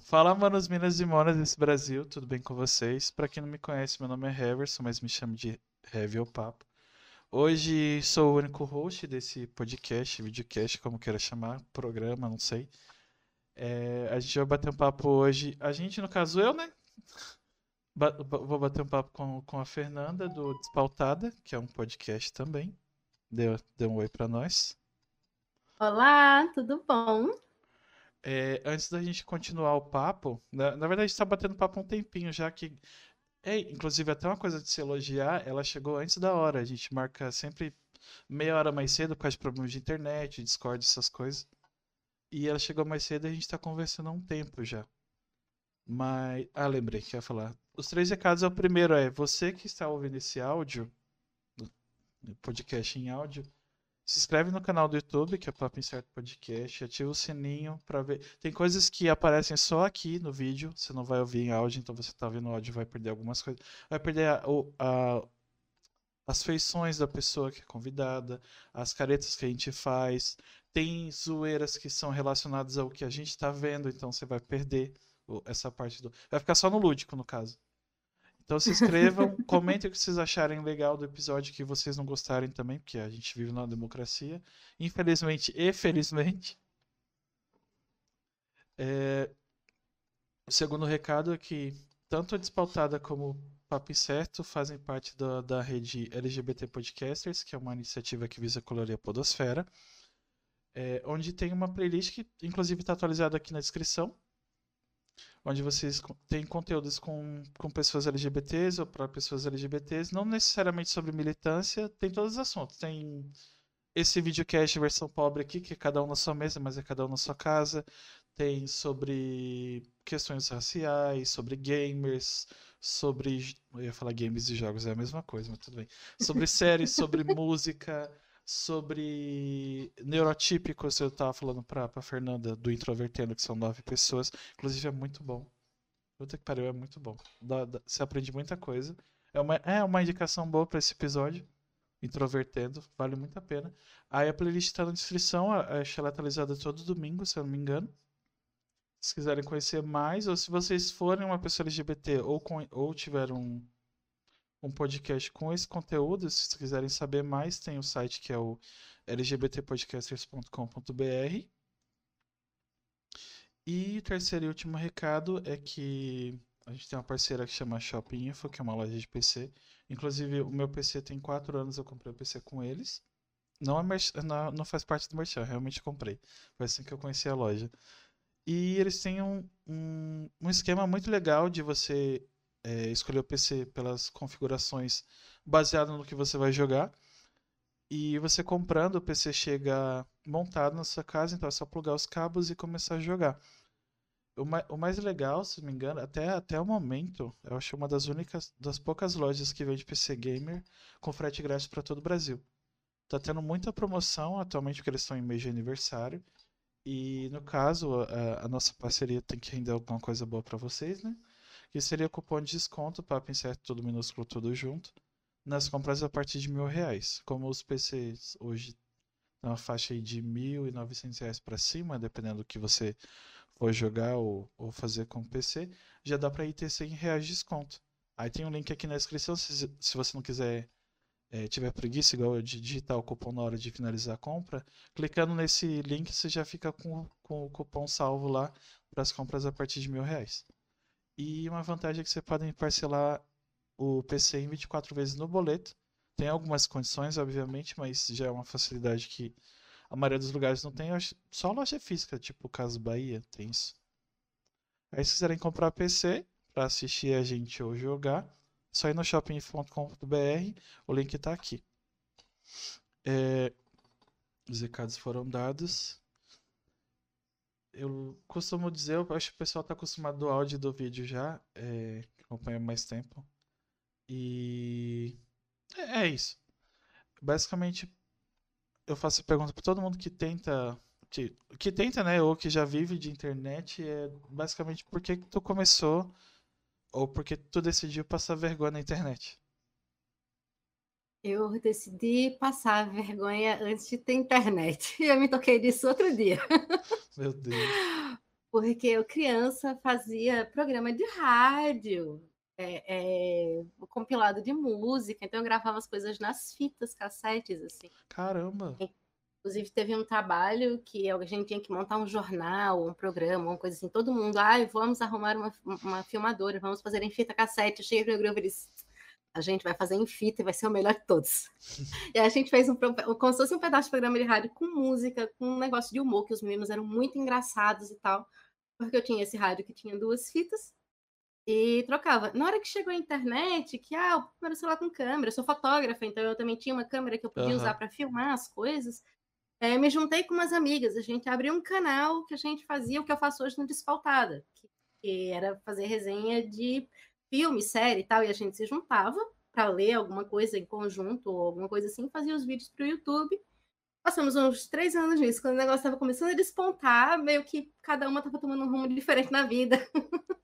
Fala, manos, minas e monas desse Brasil, tudo bem com vocês? Pra quem não me conhece, meu nome é Heverson, mas me chama de Heavy ou Papo. Hoje sou o único host desse podcast, videocast, como queira chamar, programa, não sei. É, a gente vai bater um papo hoje. A gente, no caso, eu, né? Ba- vou bater um papo com, com a Fernanda do Despautada, que é um podcast também. Deu, deu um oi pra nós. Olá, tudo bom? É, antes da gente continuar o papo, na, na verdade a gente tá batendo papo um tempinho já que. É, inclusive, até uma coisa de se elogiar, ela chegou antes da hora. A gente marca sempre meia hora mais cedo por causa de problemas de internet, Discord, essas coisas. E ela chegou mais cedo e a gente tá conversando há um tempo já. Mas. Ah, lembrei que ia falar. Os três recados é o primeiro, é você que está ouvindo esse áudio, podcast em áudio, se inscreve no canal do YouTube, que é Papo Incerto Podcast, ativa o sininho para ver. Tem coisas que aparecem só aqui no vídeo, você não vai ouvir em áudio, então você tá ouvindo áudio vai perder algumas coisas. Vai perder a- a- as feições da pessoa que é convidada, as caretas que a gente faz. Tem zoeiras que são relacionadas ao que a gente tá vendo, então você vai perder essa parte do. Vai ficar só no lúdico, no caso. Então se inscrevam, comentem o que vocês acharem legal do episódio que vocês não gostarem também, porque a gente vive numa democracia, infelizmente e felizmente. É, O segundo recado é que tanto a Despautada como o Papo Incerto fazem parte da, da rede LGBT Podcasters, que é uma iniciativa que visa colorir a podosfera, é, onde tem uma playlist que inclusive está atualizada aqui na descrição, onde vocês têm conteúdos com, com pessoas LGBTs ou para pessoas LGBTs, não necessariamente sobre militância, tem todos os assuntos. Tem esse videocast versão pobre aqui, que é cada um na sua mesa, mas é cada um na sua casa. Tem sobre questões raciais, sobre gamers, sobre. Eu ia falar games e jogos, é a mesma coisa, mas tudo bem. Sobre séries, sobre música, sobre neurotípicos. Eu tava falando pra, pra Fernanda do Introvertendo, que são nove pessoas. Inclusive é muito bom. Puta que pariu, é muito bom. Dá- dá- você aprende muita coisa. É uma, é uma indicação boa pra esse episódio. Introvertendo, vale muito a pena. Aí a playlist tá na descrição, a- a- é atualizada todo domingo, se eu não me engano. Se quiserem conhecer mais, ou se vocês forem uma pessoa LGBT ou, com, ou tiver um, um podcast com esse conteúdo, se vocês quiserem saber mais, tem o site que é o lgbtpodcasters.com.br. E o terceiro e último recado é que a gente tem uma parceira que chama Shopping Info, que é uma loja de PC. Inclusive, o meu PC tem 4 anos, eu comprei o PC com eles. Não, é não, não faz parte do merchan, realmente comprei. Foi assim que eu conheci a loja. E eles têm um, um, um esquema muito legal de você é, escolher o PC pelas configurações baseado no que você vai jogar. E você comprando, o PC chega montado na sua casa, então é só plugar os cabos e começar a jogar. O, ma- o mais legal, se não me engano, até, até o momento, eu acho uma das únicas, das poucas lojas que vende PC Gamer com frete grátis para todo o Brasil. Tá tendo muita promoção atualmente porque eles estão em mês de aniversário. E no caso, a, a nossa parceria tem que render alguma coisa boa para vocês, né? Que seria cupom de desconto, Papo Incerto, tudo minúsculo, tudo junto, nas compras a partir de mil reais. Como os PCs hoje na faixa aí de mil e novecentos reais para cima, dependendo do que você for jogar ou, ou fazer com o PC, já dá para ir ter 100 reais de desconto. Aí tem um link aqui na descrição, se, se você não quiser, eh, tiver preguiça, igual eu, de digitar o cupom na hora de finalizar a compra, clicando nesse link você já fica com, com o cupom salvo lá para as compras a partir de mil reais. E uma vantagem é que você pode parcelar o PC em 24 vezes no boleto. Tem algumas condições, obviamente, mas já é uma facilidade que a maioria dos lugares não tem. Só loja física, tipo Caso Bahia, tem isso. Aí se quiserem comprar PC para assistir a gente ou jogar, é só ir no shopping.com.br, o link tá aqui. É, os recados foram dados. Eu costumo dizer, eu acho que o pessoal tá acostumado do áudio do vídeo já, é, que acompanha mais tempo. E é, é isso. Basicamente, eu faço a pergunta para todo mundo que tenta, que, que tenta, né, ou que já vive de internet, é basicamente por que que tu começou ou por que tu decidiu passar vergonha na internet. Eu decidi passar vergonha antes de ter internet. Eu me toquei disso outro dia. Meu Deus. porque eu, criança, fazia programa de rádio, é, é, compilado de música, então eu gravava as coisas nas fitas, cassetes, assim. Caramba! Inclusive, teve um trabalho que a gente tinha que montar um jornal, um programa, uma coisa assim. Todo mundo, ai, ah, vamos arrumar uma, uma filmadora, vamos fazer em fita cassete. Eu cheguei no grupo e disse, a gente vai fazer em fita e vai ser o melhor de todos. e a gente fez um, como se fosse um pedaço de programa de rádio com música, com um negócio de humor, que os meninos eram muito engraçados e tal. Porque eu tinha esse rádio que tinha duas fitas e trocava. Na hora que chegou a internet, que ah, o primeiro celular com câmera, eu sou fotógrafa, então eu também tinha uma câmera que eu podia uhum. usar para filmar as coisas. É, me juntei com umas amigas, a gente abriu um canal que a gente fazia o que eu faço hoje no Despautada, que, que era fazer resenha de filme, série e tal, e a gente se juntava para ler alguma coisa em conjunto ou alguma coisa assim, fazia os vídeos para o YouTube. Passamos uns três anos nisso, quando o negócio estava começando a despontar, meio que cada uma estava tomando um rumo diferente na vida.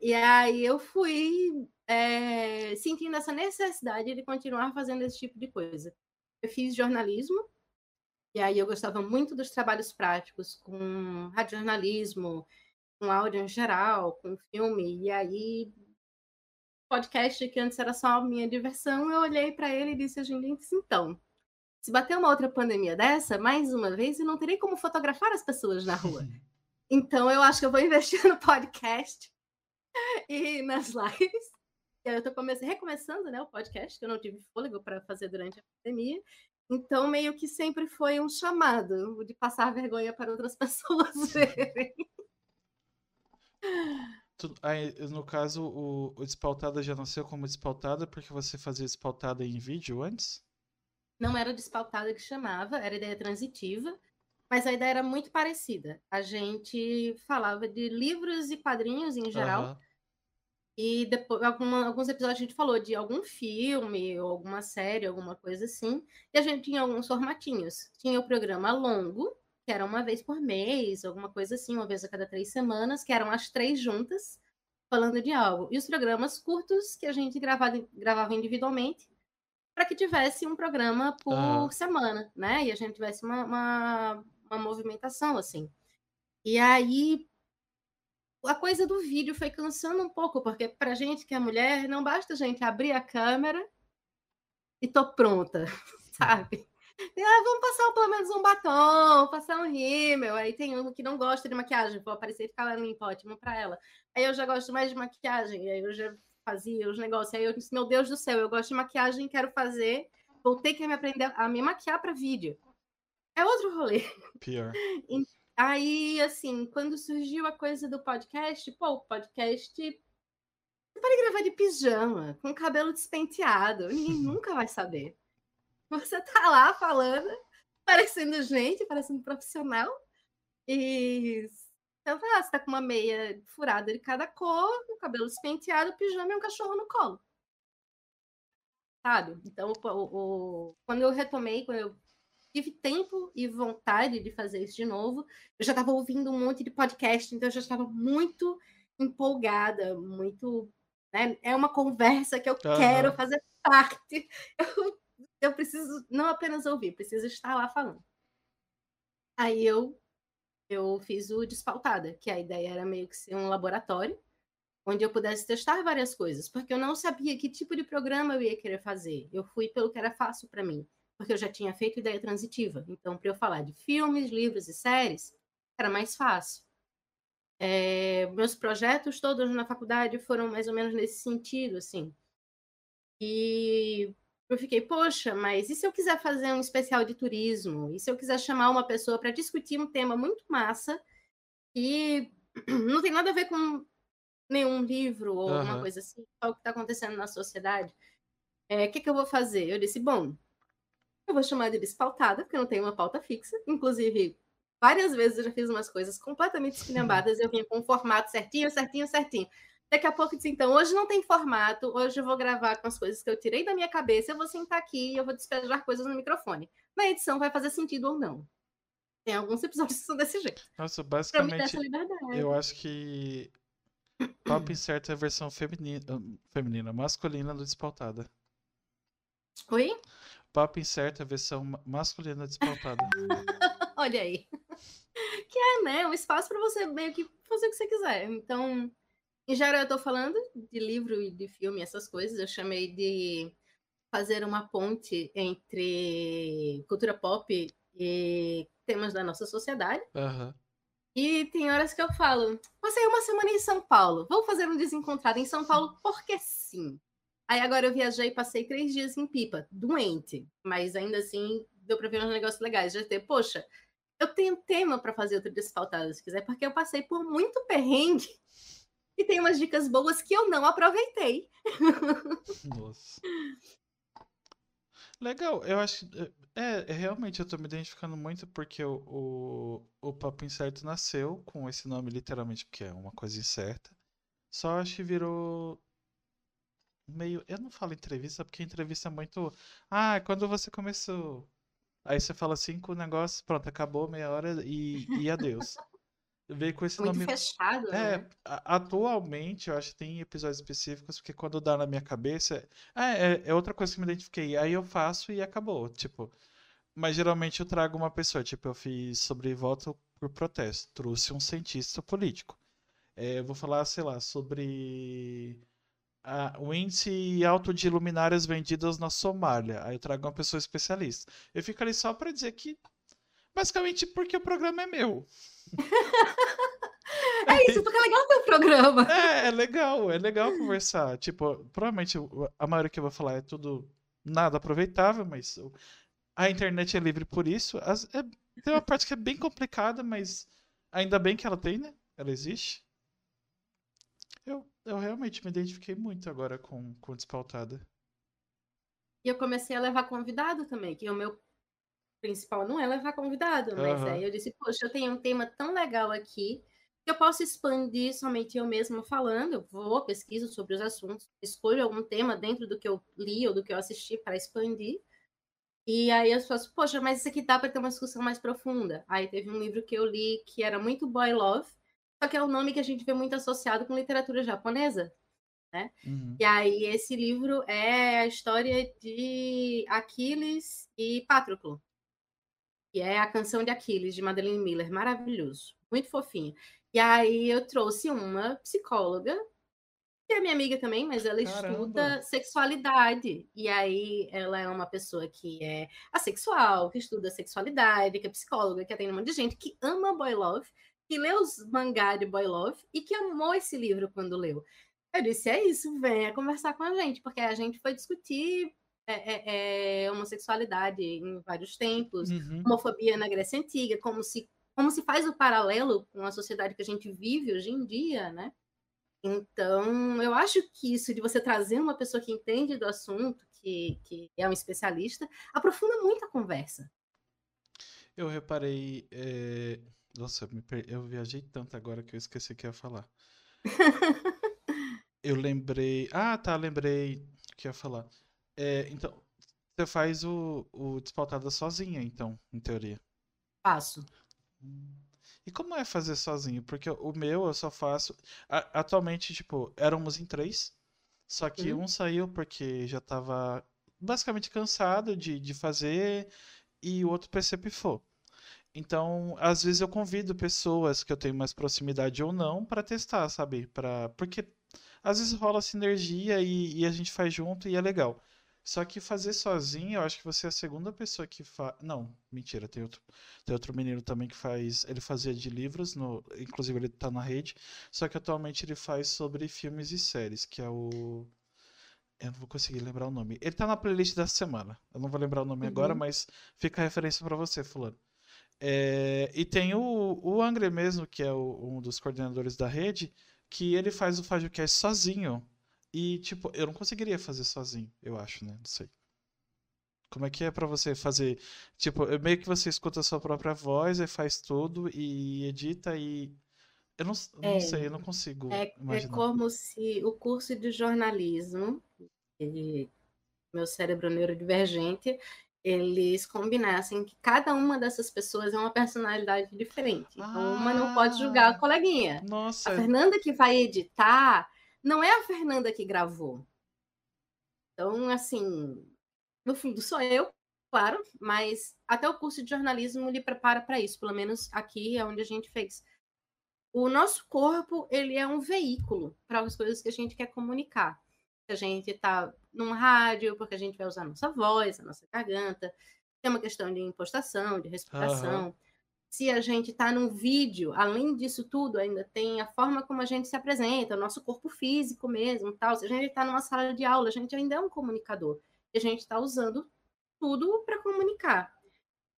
e aí eu fui é, sentindo essa necessidade de continuar fazendo esse tipo de coisa eu fiz jornalismo, e aí eu gostava muito dos trabalhos práticos, com radiojornalismo, com áudio em geral, com filme, e aí podcast que antes era só a minha diversão, eu olhei para ele e disse a então, se bater uma outra pandemia dessa, mais uma vez, eu não terei como fotografar as pessoas na rua. Então, eu acho que eu vou investir no podcast e nas lives eu estou recomeçando né, o podcast, que eu não tive fôlego para fazer durante a pandemia. Então, meio que sempre foi um chamado de passar vergonha para outras pessoas verem. Aí, no caso, o, o Despautada já nasceu como Despautada porque você fazia Despautada em vídeo antes? Não era Despautada que chamava, era ideia transitiva, mas a ideia era muito parecida. A gente falava de livros e quadrinhos em geral, uhum. E depois, alguma, alguns episódios a gente falou de algum filme, ou alguma série, alguma coisa assim. E a gente tinha alguns formatinhos. Tinha o programa longo, que era uma vez por mês, alguma coisa assim, uma vez a cada três semanas, que eram as três juntas, falando de algo. E os programas curtos, que a gente gravava, gravava individualmente, para que tivesse um programa por ah. semana, né? E a gente tivesse uma, uma, uma movimentação, assim. E aí, a coisa do vídeo foi cansando um pouco, porque pra gente que é mulher, não basta a gente abrir a câmera e tô pronta, sabe? Ah, vamos passar pelo menos um batom, passar um rímel. Aí tem um que não gosta de maquiagem, vou aparecer e ficar lá limpo, ótimo pra ela. Aí eu já gosto mais de maquiagem, aí eu já fazia os negócios. Aí eu disse, meu Deus do céu, eu gosto de maquiagem, quero fazer, vou ter que me aprender a me maquiar para vídeo. É outro rolê. Pior. Aí, assim, quando surgiu a coisa do podcast, pô, o podcast. Você pode gravar de pijama, com cabelo despenteado, ninguém nunca vai saber. Você tá lá falando, parecendo gente, parecendo profissional, e então, tá, você tá com uma meia furada de cada cor, o cabelo despenteado, o pijama e um cachorro no colo. Sabe? Então, o, o, quando eu retomei, quando eu tive tempo e vontade de fazer isso de novo. Eu já estava ouvindo um monte de podcast, então eu já estava muito empolgada, muito. Né? É uma conversa que eu uhum. quero fazer parte. Eu, eu preciso não apenas ouvir, preciso estar lá falando. Aí eu eu fiz o Despautada, que a ideia era meio que ser um laboratório onde eu pudesse testar várias coisas, porque eu não sabia que tipo de programa eu ia querer fazer. Eu fui pelo que era fácil para mim porque eu já tinha feito ideia transitiva. Então, para eu falar de filmes, livros e séries, era mais fácil. É, meus projetos todos na faculdade foram mais ou menos nesse sentido, assim. E eu fiquei, poxa, mas e se eu quiser fazer um especial de turismo? E se eu quiser chamar uma pessoa para discutir um tema muito massa e não tem nada a ver com nenhum livro ou uhum. alguma coisa assim, só o que está acontecendo na sociedade? O é, que, que eu vou fazer? Eu disse, bom, eu vou chamar de despautada, porque eu não tenho uma pauta fixa. Inclusive, várias vezes eu já fiz umas coisas completamente esculhambadas. eu vinha com um formato certinho, certinho, certinho. Daqui a pouco eu disse, então, hoje não tem formato, hoje eu vou gravar com as coisas que eu tirei da minha cabeça, eu vou sentar aqui e eu vou despejar coisas no microfone. Na edição vai fazer sentido ou não. Tem alguns episódios que são desse jeito. Nossa, basicamente, eu acho que Pop Insert é a versão feminina, feminina masculina do Despautada. Oi? Papo Incerto, a versão masculina despautada. Olha aí. que é, né? Um espaço para você meio que fazer o que você quiser. Então, em geral, eu estou falando de livro e de filme, essas coisas. Eu chamei de fazer uma ponte entre cultura pop e temas da nossa sociedade. Aham. E tem horas que eu falo, passei uma semana em São Paulo, vou fazer um desencontrado em São Paulo porque sim. Aí agora eu viajei e passei três dias em Pipa, doente, mas ainda assim deu para ver uns negócios legais. Já ter, poxa, eu tenho tema para fazer outro desfaltado se quiser, porque eu passei por muito perrengue e tem umas dicas boas que eu não aproveitei. Nossa. Legal, eu acho. É, é, realmente eu tô me identificando muito porque o, o, o Papo Incerto nasceu com esse nome, literalmente, porque é uma coisa incerta. Só acho que virou meio. Eu não falo entrevista, porque entrevista é muito. Ah, quando você começou. Aí você fala cinco negócios, pronto, acabou meia hora e, e adeus. Veio com esse Muito nome. fechado, É, né? atualmente eu acho que tem episódios específicos, porque quando dá na minha cabeça. Ah, é, é outra coisa que me identifiquei. Aí eu faço e acabou. Tipo. Mas geralmente eu trago uma pessoa. Tipo, eu fiz sobre voto por protesto. Trouxe um cientista político. É, eu vou falar, sei lá, sobre a- o índice alto de luminárias vendidas na Somália. Aí eu trago uma pessoa especialista. Eu fico ali só pra dizer que. Basicamente porque o programa é meu. É isso, porque é legal ter um programa. É, é legal, é legal conversar. Tipo, provavelmente o- a maioria que eu vou falar é tudo nada aproveitável, mas o- a internet é livre por isso. As- é- tem uma parte que é bem complicada, mas ainda bem que ela tem, né? Ela existe. Eu, eu realmente me identifiquei muito agora com, com Despautada. E eu comecei a levar convidado também, que o meu principal não é levar convidado, mas aí eu disse, poxa, eu tenho um tema tão legal aqui que eu posso expandir somente eu mesma falando, eu vou, pesquiso sobre os assuntos, escolho algum tema dentro do que eu li ou do que eu assisti para expandir. E aí eu faço, poxa, mas isso aqui dá para ter uma discussão mais profunda. Aí teve um livro que eu li que era muito boy love, só que é um nome que a gente vê muito associado com literatura japonesa. Uhum. E aí, esse livro é a história de Aquiles e Patroclo, que é a canção de Aquiles, de Madeleine Miller. Maravilhoso, muito fofinho. E aí, eu trouxe uma psicóloga, que é minha amiga também, mas ela Caramba. estuda sexualidade. E aí, ela é uma pessoa que é assexual, que estuda sexualidade, que é psicóloga, que atende um monte de gente, que ama boy love, que lê os mangá de boy love e que amou esse livro quando leu. Eu disse, é isso, venha conversar com a gente, porque a gente foi discutir é, é, é, homossexualidade em vários tempos, Uhum. homofobia na Grécia Antiga, como se, como se faz o paralelo com a sociedade que a gente vive hoje em dia, né? Então, eu acho que isso de você trazer uma pessoa que entende do assunto, que, que é um especialista, aprofunda muito a conversa. Eu reparei. é, Nossa, eu, per- eu viajei tanto agora que eu esqueci o que ia falar. Eu lembrei. Ah, tá, lembrei o que ia falar. É, então, você faz o, o Despautada sozinha, então, em teoria. Hum. E como é fazer sozinho? Porque o meu eu só faço. a- atualmente, tipo, éramos em três. Só que Uhum. um saiu porque já tava basicamente cansado de, de fazer e o outro PC pifou. Então, às vezes eu convido pessoas que eu tenho mais proximidade ou não para testar, sabe? Para porque às vezes rola sinergia e, e a gente faz junto e é legal. Só que fazer sozinho, eu acho que você é a segunda pessoa que faz. Não, mentira, tem outro, tem outro menino também que faz. Ele fazia de livros, no... inclusive ele tá na rede. Só que atualmente ele faz sobre filmes e séries, que é o. Eu não vou conseguir lembrar o nome. Ele tá na playlist dessa semana. Eu não vou lembrar o nome agora, Uhum. mas fica a referência pra você, fulano. É, e tem o, o Angre mesmo, que é o- um dos coordenadores da rede, que ele faz o FajoCast sozinho. E, tipo, eu não conseguiria fazer sozinho, eu acho, né? Não sei. Como é que é pra você fazer? Tipo, meio que você escuta a sua própria voz, aí faz tudo e edita e. Eu não, não É, sei, eu não consigo É, é como se o curso de jornalismo, e meu cérebro neurodivergente, eles combinassem que cada uma dessas pessoas é uma personalidade diferente. Então, uma não pode julgar a Ah, coleguinha. A nossa, Fernanda que vai editar não é a Fernanda que gravou. Então, assim, no fundo, sou eu claro, mas até o curso de jornalismo lhe prepara para isso, pelo menos aqui é onde a gente fez. O nosso corpo, ele é um veículo para as coisas que a gente quer comunicar. A gente está num rádio, porque a gente vai usar a nossa voz, a nossa garganta. Tem uma questão de impostação, de respiração. Uhum. Se a gente está num vídeo, além disso tudo, ainda tem a forma como a gente se apresenta, o nosso corpo físico mesmo, tal. Se a gente está numa sala de aula, a gente ainda é um comunicador. E a gente está usando tudo para comunicar.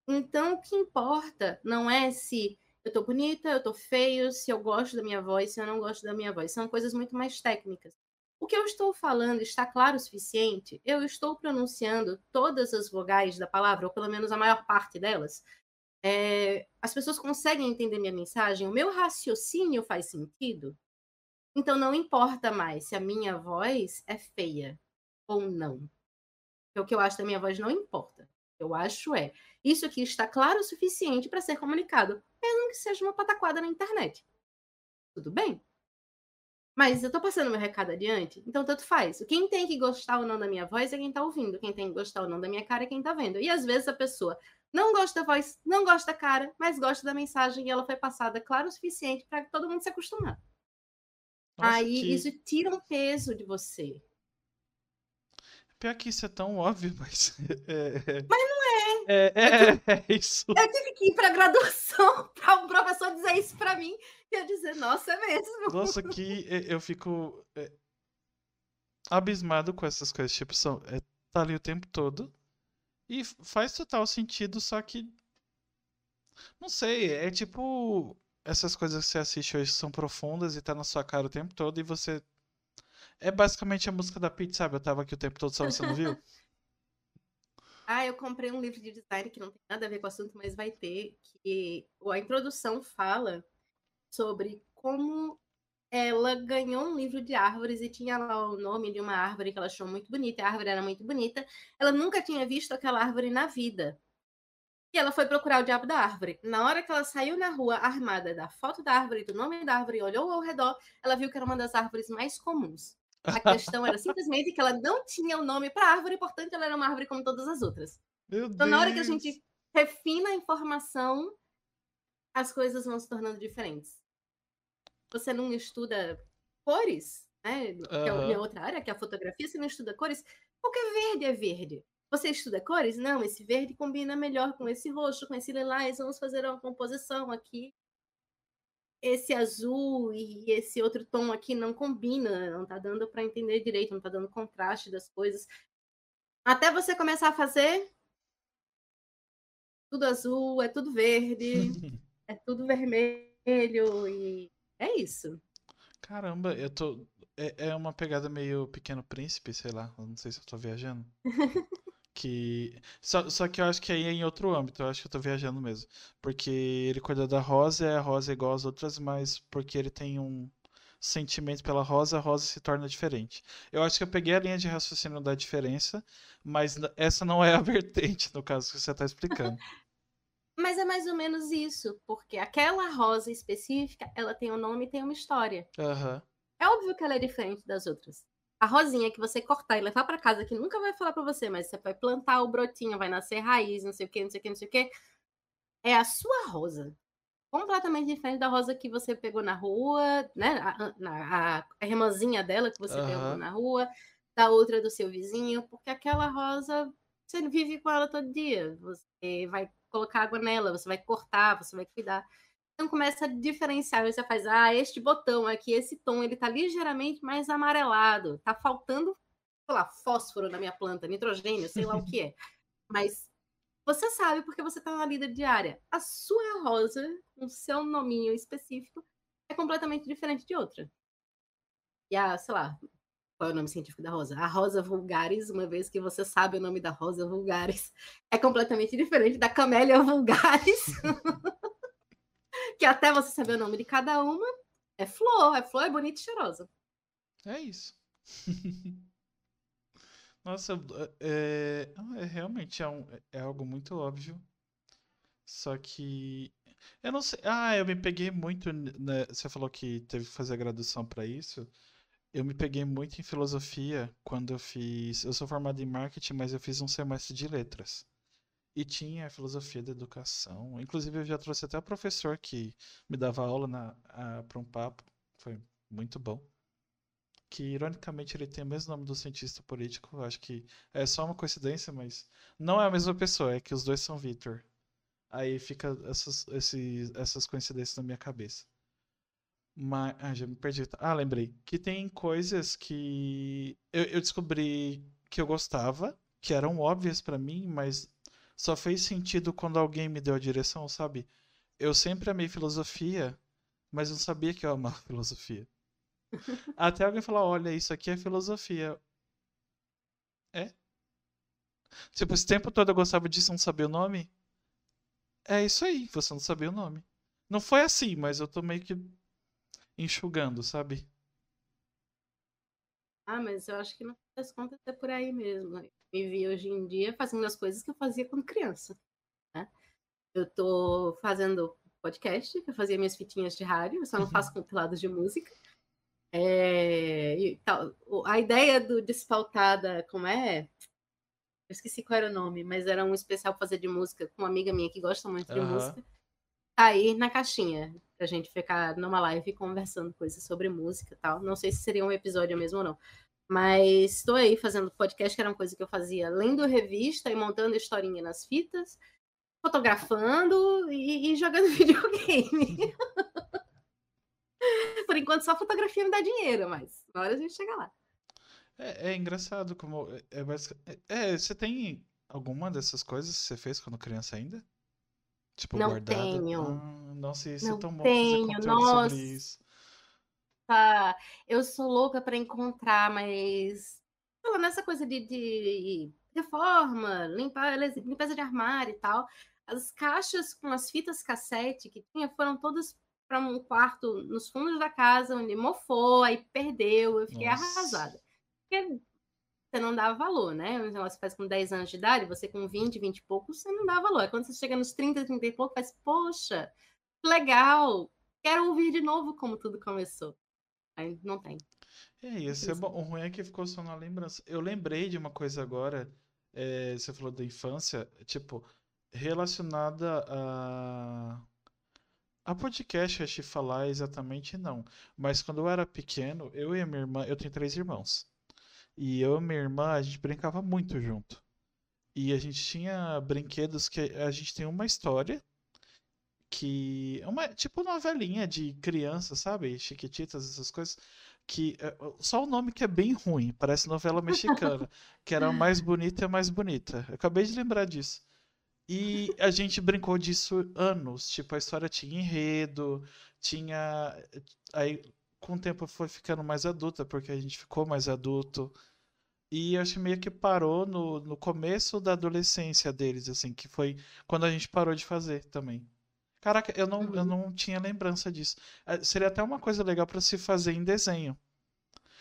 Então, o que importa não é se eu tô bonita, eu tô feio, se eu gosto da minha voz, se eu não gosto da minha voz. São coisas muito mais técnicas. O que eu estou falando está claro o suficiente? Eu estou pronunciando todas as vogais da palavra, ou pelo menos a maior parte delas. É, as pessoas conseguem entender minha mensagem? O meu raciocínio faz sentido? Então não importa mais se a minha voz é feia ou não. O que eu acho da minha voz não importa. Eu acho é isso aqui está claro o suficiente para ser comunicado, mesmo que seja uma pataquada na internet. Tudo bem? Mas eu estou passando meu recado adiante, então tanto faz. Quem tem que gostar ou não da minha voz é quem está ouvindo. Quem tem que gostar ou não da minha cara é quem está vendo. E às vezes a pessoa não gosta da voz, não gosta da cara, mas gosta da mensagem e ela foi passada claro o suficiente para todo mundo se acostumar. Nossa, Aí que... isso tira um peso de você. Pior que isso é tão óbvio, mas. É... Mas não é. É, é, é, isso. Eu tive que ir para graduação para um professor dizer isso para mim e eu dizer, nossa, é mesmo. Nossa, que eu fico é, abismado com essas coisas. Tipo, são, é, tá ali o tempo todo e faz total sentido, só que. Não sei, é tipo. Essas coisas que você assiste hoje são profundas e tá na sua cara o tempo todo e você é basicamente a música da Pete, sabe? Eu tava aqui o tempo todo, só você não viu? ah, eu comprei um livro de design que não tem nada a ver com o assunto, mas vai ter. Que a introdução fala sobre como ela ganhou um livro de árvores e tinha lá o nome de uma árvore que ela achou muito bonita. A árvore era muito bonita. Ela nunca tinha visto aquela árvore na vida. E ela foi procurar o diabo da árvore. Na hora que ela saiu na rua armada da foto da árvore, do nome da árvore, e olhou ao redor, ela viu que era uma das árvores mais comuns. A questão era simplesmente que ela não tinha o um nome para a árvore, portanto, ela era uma árvore como todas as outras. Meu então, Deus. na hora que a gente refina a informação, as coisas vão se tornando diferentes. Você não estuda cores, né? Que é a minha outra área, que é a fotografia, você não estuda cores. Qualquer verde é verde. Você estuda cores? Não, esse verde combina melhor com esse roxo, com esse lilás. Vamos fazer uma composição aqui esse azul e esse outro tom aqui não combina, não tá dando para entender direito, não tá dando contraste das coisas. Até você começar a fazer tudo azul, é tudo verde, é tudo vermelho e é isso. Caramba, eu tô é, é uma pegada meio Pequeno Príncipe, sei lá, não sei se eu tô viajando. Que. Só, só que eu acho que aí é em outro âmbito, eu acho que eu tô viajando mesmo. Porque ele cuida da Rosa, e a Rosa é igual às outras, mas porque ele tem um sentimento pela Rosa, a Rosa se torna diferente. Eu acho que eu peguei a linha de raciocínio da diferença, mas essa não é a vertente, no caso que você está explicando. Mas é mais ou menos isso, porque aquela rosa específica, ela tem um nome e tem uma história. Uhum. É óbvio que ela é diferente das outras a rosinha que você cortar e levar para casa, que nunca vai falar para você, mas você vai plantar o brotinho, vai nascer raiz, não sei o que, não sei o que, não sei o que, é a sua rosa. Completamente diferente da rosa que você pegou na rua, né? A, a, a irmãzinha dela que você uhum. pegou na rua, da outra do seu vizinho, porque aquela rosa, você vive com ela todo dia. Você vai colocar água nela, você vai cortar, você vai cuidar. Então começa a diferenciar, você faz, ah, este botão aqui, esse tom, ele tá ligeiramente mais amarelado, tá faltando, sei lá, fósforo na minha planta, nitrogênio, sei lá o que é. Mas você sabe porque você tá na lida diária. A sua rosa, com seu nominho específico, é completamente diferente de outra. E a, sei lá, qual é o nome científico da rosa? A rosa vulgaris, uma vez que você sabe o nome da rosa vulgaris, é completamente diferente da camélia vulgaris. que até você saber o nome de cada uma, é flor, é flor, é bonita e cheirosa. É isso. Nossa, é, é, realmente é, um, é algo muito óbvio. Só que eu não sei. Ah, eu me peguei muito. Né, você falou que teve que fazer a graduação para isso. Eu me peguei muito em filosofia quando eu fiz. Eu sou formado em marketing, mas eu fiz um semestre de letras. E tinha a filosofia da educação. Inclusive, eu já trouxe até o professor que me dava aula para um papo. Foi muito bom. Que, ironicamente, ele tem o mesmo nome do cientista político. Acho que é só uma coincidência, mas não é a mesma pessoa. É que os dois são Victor. Aí fica essas, esses, essas coincidências na minha cabeça. Mas, ah, já me perdi. Ah, lembrei. Que tem coisas que eu, eu descobri que eu gostava, que eram óbvias para mim, mas só fez sentido quando alguém me deu a direção, sabe? Eu sempre amei filosofia, mas não sabia que eu amava filosofia. Até alguém falar, olha, isso aqui é filosofia. É? Tipo, esse tempo todo eu gostava disso, não sabia o nome? É isso aí, você não sabia o nome. Não foi assim, mas eu tô meio que enxugando, sabe? Ah, mas eu acho que no fim das contas é por aí mesmo. Né? Me vi hoje em dia fazendo as coisas que eu fazia quando criança. Né? Eu tô fazendo podcast, eu fazia minhas fitinhas de rádio, eu só não uhum. faço compilados de música. É, tal, a ideia do Despautada, como é? Eu esqueci qual era o nome, mas era um especial fazer de música com uma amiga minha que gosta muito de uhum. música. Tá aí na caixinha, pra gente ficar numa live conversando coisas sobre música e tal. Não sei se seria um episódio mesmo ou não. Mas estou aí fazendo podcast, que era uma coisa que eu fazia lendo revista e montando historinha nas fitas, fotografando e, e jogando videogame. Por enquanto, só fotografia me dá dinheiro, mas na hora a gente chega lá. É, é engraçado como. É, é, é, você tem alguma dessas coisas que você fez quando criança ainda? Tipo, não guardada? Tenho. Ah, sei se não é tão bom tenho, fazer nossa. sobre isso. Eu sou louca para encontrar, mas. Nessa coisa de, de reforma, limpar, limpeza de armário e tal. As caixas com as fitas cassete que tinha foram todas para um quarto nos fundos da casa, onde mofou, aí perdeu. Eu fiquei Nossa. arrasada porque você não dá valor, né? Você faz com 10 anos de idade, você com 20, 20 e poucos, você não dá valor. Quando você chega nos 30, 30 e pouco, faz, poxa, legal, quero ouvir de novo como tudo começou. Aí não tem. É, isso é bom. O ruim é que ficou só na lembrança. Eu lembrei de uma coisa agora, é, você falou da infância, tipo, relacionada a. A podcast, acho que falar exatamente não. Mas quando eu era pequeno, eu e a minha irmã, eu tenho três irmãos. E eu e minha irmã, a gente brincava muito junto. E a gente tinha brinquedos que a gente tem uma história que é uma tipo novelinha de criança, sabe? Chiquititas, essas coisas. Que é, só o nome que é bem ruim, parece novela mexicana, que era mais bonita e a mais bonita. Eu acabei de lembrar disso. E a gente brincou disso anos. Tipo, a história tinha enredo, tinha. Aí, com o tempo foi ficando mais adulta, porque a gente ficou mais adulto. E acho meio que parou no, no começo da adolescência deles, assim, que foi quando a gente parou de fazer também. Caraca, eu não, eu uhum. não tinha lembrança disso. É, seria até uma coisa legal para se fazer em desenho.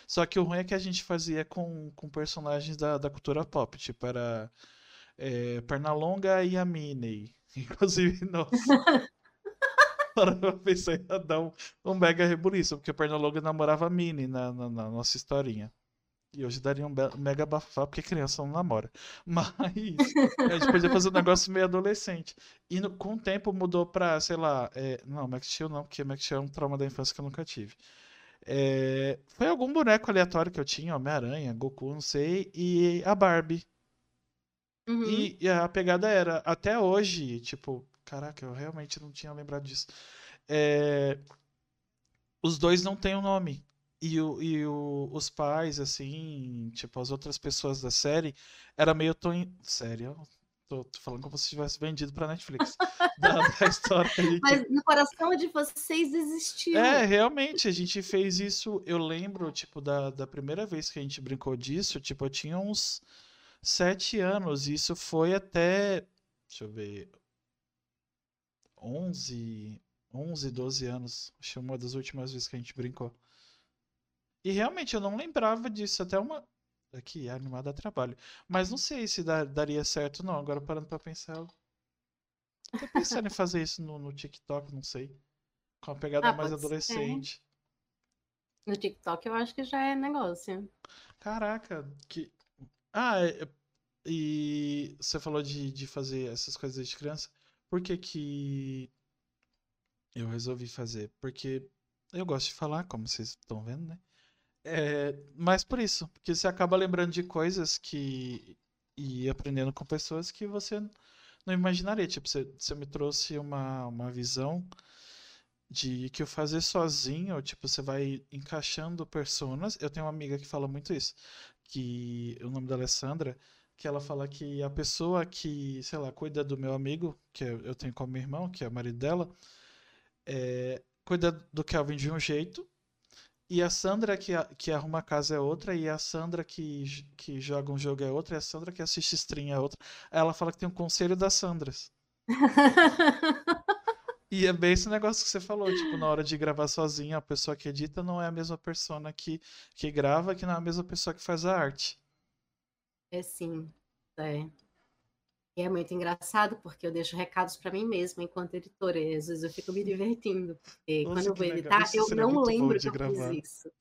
Só que o ruim é que a gente fazia com, com personagens da, da cultura pop. Tipo, era é, Pernalonga e a Minnie. Inclusive, nossa. Para eu pensar em dar um, um mega rebuliço, porque Pernalonga namorava a Minnie na, na, na nossa historinha. E hoje daria um mega bafafá, porque criança não namora. Mas a gente podia fazer um negócio meio adolescente. E no, com o tempo mudou pra, sei lá, é, não, Max Steel não, porque Max Steel é um trauma da infância que eu nunca tive. É, foi algum boneco aleatório que eu tinha, Homem-Aranha, Goku, não sei, e a Barbie. Uhum. E, e, a pegada era, até hoje, tipo, caraca, eu realmente não tinha lembrado disso. É, os dois não têm o um nome. E, o, e o, os pais, assim, tipo, as outras pessoas da série, era meio tão. Sério? Tô, tô, falando como se tivesse vendido pra Netflix. da, da história. Gente... Mas no coração de vocês existiu. É, realmente, a gente fez isso. Eu lembro, tipo, da, da primeira vez que a gente brincou disso, tipo, eu tinha uns sete anos. E isso foi até. Deixa eu ver. 11, 11, 12 anos. Acho que uma das últimas vezes que a gente brincou. E realmente eu não lembrava disso, até uma. Aqui, animada a trabalho. Mas não sei se dar, daria certo, não. Agora parando pra pensar. Eu... Tô pensando em fazer isso no, no TikTok, não sei. Com uma pegada ah, mais adolescente. Ser. No TikTok eu acho que já é negócio. Caraca, que. Ah, é, E você falou de, de fazer essas coisas desde criança. Por que que eu resolvi fazer? Porque eu gosto de falar, como vocês estão vendo, né? É, mas por isso, porque você acaba lembrando de coisas que e aprendendo com pessoas que você não imaginaria. Tipo, você, você me trouxe uma, uma visão de que o fazer sozinho, tipo, você vai encaixando personas. Eu tenho uma amiga que fala muito isso, que o nome dela é Sandra, que ela fala que a pessoa que, sei lá, cuida do meu amigo, que eu tenho como irmão, que é o marido dela, é, cuida do Kelvin de um jeito, e a Sandra que, que arruma a casa é outra, e a Sandra que, que joga um jogo é outra, e a Sandra que assiste stream é outra. Ela fala que tem um conselho das Sandras. E é bem esse negócio que você falou, tipo, na hora de gravar sozinha, a pessoa que edita não é a mesma pessoa que, que grava, que não é a mesma pessoa que faz a arte. É sim, é. E é muito engraçado porque eu deixo recados para mim mesma enquanto editora. E às vezes eu fico me divertindo, porque Nossa, quando eu vou editar, eu não lembro que eu gravar. fiz isso.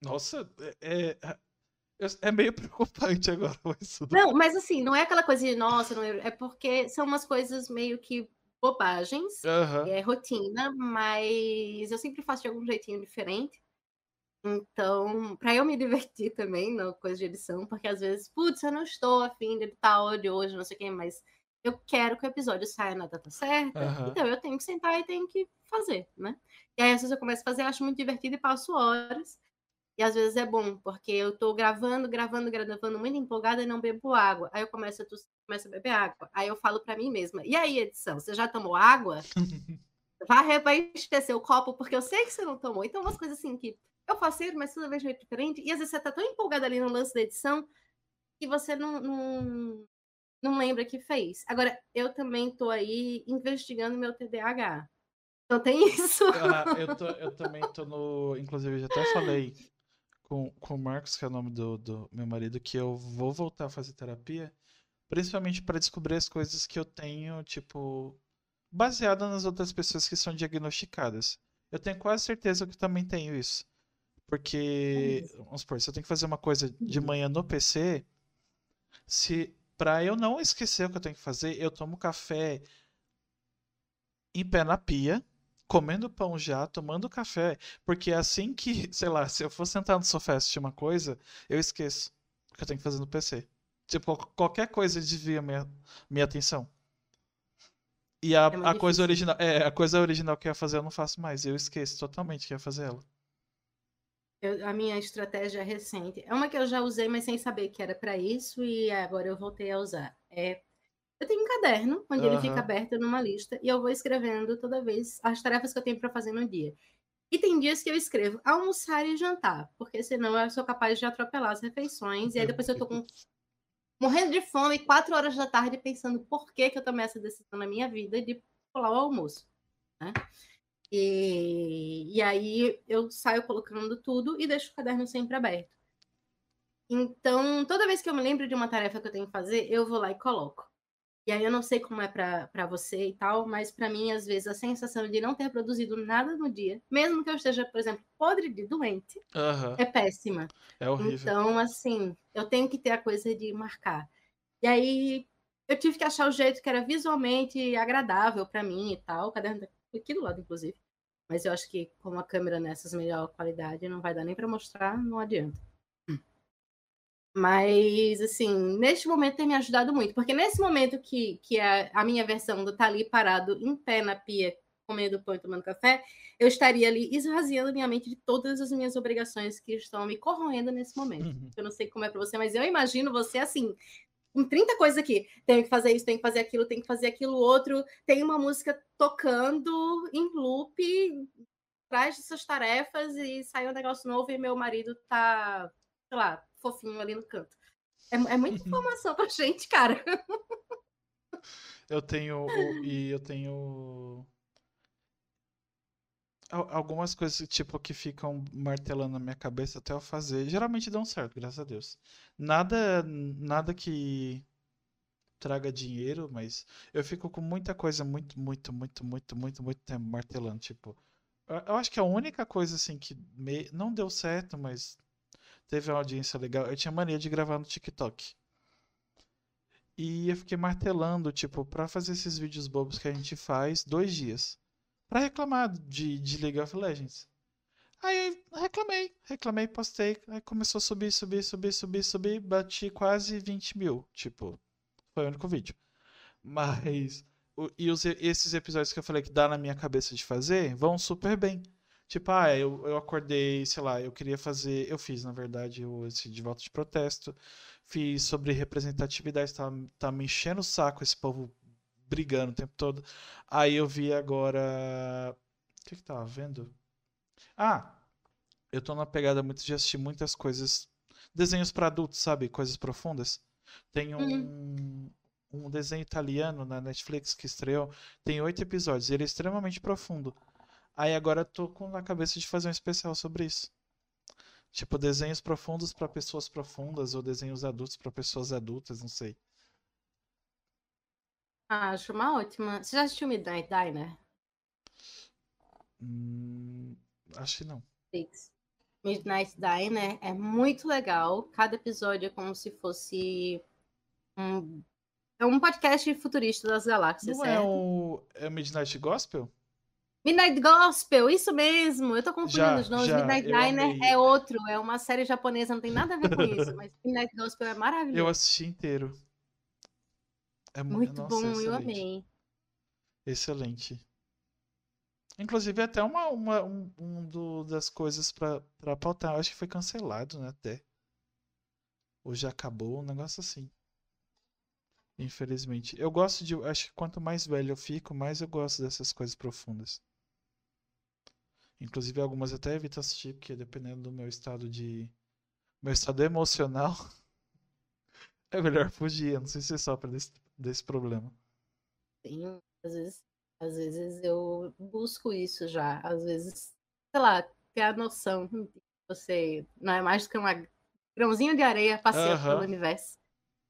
Nossa, é, é, é meio preocupante agora. Mas não, mas assim, não é aquela coisa de nossa, não é, é porque são umas coisas meio que bobagens, uhum. é rotina, mas eu sempre faço de algum jeitinho diferente. Então, para eu me divertir também na coisa de edição, porque às vezes, putz, eu não estou afim de editar áudio hoje, não sei o quê, mas eu quero que o episódio saia na data certa, uhum. então eu tenho que sentar e tenho que fazer, né? E aí, às vezes, eu começo a fazer, acho muito divertido e passo horas. E às vezes é bom, porque eu tô gravando, gravando, gravando, muito empolgada e não bebo água. Aí eu começo a tossir, começo a beber água. Aí eu falo para mim mesma: e aí, edição, você já tomou água? vai, vai esquecer o copo, porque eu sei que você não tomou. Então, umas coisas assim que eu faço, mas toda vez é diferente. E às vezes você tá tão empolgada ali no lance da edição que você não, não, não lembra que fez. Agora, eu também tô aí investigando meu TDAH. Então tem isso. Ah, eu, tô, eu também tô no. Inclusive, eu já até falei com, com o Marcos, que é o nome do, do meu marido, que eu vou voltar a fazer terapia, principalmente para descobrir as coisas que eu tenho, tipo, baseada nas outras pessoas que são diagnosticadas. Eu tenho quase certeza que também tenho isso. Porque, vamos supor, se eu tenho que fazer uma coisa de manhã no PC, se para eu não esquecer o que eu tenho que fazer, eu tomo café em pé na pia, comendo pão já, tomando café, porque é assim que, sei lá, se eu for sentar no sofá assistir uma coisa, eu esqueço o que eu tenho que fazer no PC. Tipo, qualquer coisa desvia minha, minha atenção. E a, é a coisa original, é, a coisa original que eu ia fazer eu não faço mais, eu esqueço totalmente que ia fazer ela. Eu, a minha estratégia recente é uma que eu já usei, mas sem saber que era para isso e agora eu voltei a usar. É eu tenho um caderno onde uhum. ele fica aberto numa lista e eu vou escrevendo toda vez as tarefas que eu tenho para fazer no dia. E tem dias que eu escrevo almoçar e jantar, porque senão eu sou capaz de atropelar as refeições e aí depois eu tô com morrendo de fome, quatro horas da tarde, pensando por que, que eu tomei essa decisão na minha vida de pular o almoço. Né? E, e aí eu saio colocando tudo e deixo o caderno sempre aberto. Então, toda vez que eu me lembro de uma tarefa que eu tenho que fazer, eu vou lá e coloco. E aí eu não sei como é para você e tal, mas para mim, às vezes, a sensação de não ter produzido nada no dia, mesmo que eu esteja, por exemplo, podre de doente, uhum. é péssima. É horrível. Então, assim, eu tenho que ter a coisa de marcar. E aí eu tive que achar o jeito que era visualmente agradável para mim e tal. O caderno aqui do lado, inclusive. Mas eu acho que com a câmera nessas melhor qualidade não vai dar nem para mostrar, não adianta. Mas, assim, neste momento tem me ajudado muito, porque nesse momento que, que a, a minha versão do tá ali parado em pé na pia, comendo pão e tomando café, eu estaria ali esvaziando minha mente de todas as minhas obrigações que estão me corroendo nesse momento. Uhum. Eu não sei como é para você, mas eu imagino você assim, com 30 coisas aqui. Tenho que fazer isso, tenho que fazer aquilo, tenho que fazer aquilo outro. Tem uma música tocando em loop, atrás dessas tarefas, e sai um negócio novo e meu marido tá, sei lá, fofinho ali no canto. É, é muita informação pra gente, cara. Eu tenho. E eu tenho. Algumas coisas tipo que ficam martelando na minha cabeça até eu fazer. Geralmente dão certo, graças a Deus. Nada, nada que traga dinheiro, mas eu fico com muita coisa muito, muito, muito, muito, muito, muito tempo martelando. Tipo, eu acho que a única coisa assim que me... não deu certo, mas teve uma audiência legal. Eu tinha mania de gravar no TikTok. E eu fiquei martelando, tipo, pra fazer esses vídeos bobos que a gente faz, dois dias. Pra reclamar de, de League of Legends. Aí reclamei, reclamei, postei. Aí começou a subir, subir, subir, subir, subir. Bati quase 20 mil. Tipo, foi o único vídeo. Mas. o- E os, esses episódios que eu falei que dá na minha cabeça de fazer vão super bem. Tipo, ah, eu, eu acordei, sei lá, eu queria fazer. Eu fiz, na verdade, o- esse de voto de protesto. Fiz sobre representatividade. Tá, tá me enchendo o saco esse povo brigando o tempo todo. Aí eu vi agora. O que que tava vendo? Ah, eu tô numa pegada muito de assistir muitas coisas. Desenhos pra adultos, sabe? Coisas profundas. Tem um, um desenho italiano na Netflix que estreou. Tem oito episódios. e Ele é extremamente profundo. Aí agora eu tô com na cabeça de fazer um especial sobre isso. Tipo, desenhos profundos pra pessoas profundas ou desenhos adultos pra pessoas adultas, não sei. Ah, acho uma ótima. Você já assistiu Midnight Diner? Hum, acho que não. Midnight Diner é muito legal. Cada episódio é como se fosse um, é um podcast futurista das galáxias, Não é o é Midnight Gospel? Midnight Gospel, isso mesmo. Eu tô confundindo Já, os nomes. já, Midnight eu Diner amei. é outro, é uma série japonesa, não tem nada a ver com isso, mas Midnight Gospel é Eu maravilhoso. assisti inteiro. É mu- Muito nossa, bom, eu excelente. amei. Excelente. Inclusive, até uma, uma um, um do- das coisas pra pautar. Eu acho que foi cancelado, né? Até. Ou já acabou, um negócio assim. Infelizmente. Eu gosto de. Acho que quanto mais velho eu fico, mais eu gosto dessas coisas profundas. Inclusive, algumas eu até evito assistir, porque dependendo do meu estado de. Meu estado emocional, é melhor fugir. Eu não sei se você sofre desse, desse problema. Sim, às vezes, às vezes eu busco isso já. Às vezes, sei lá, ter a noção de que você não é mais do que um grãozinho de areia passeando pelo universo.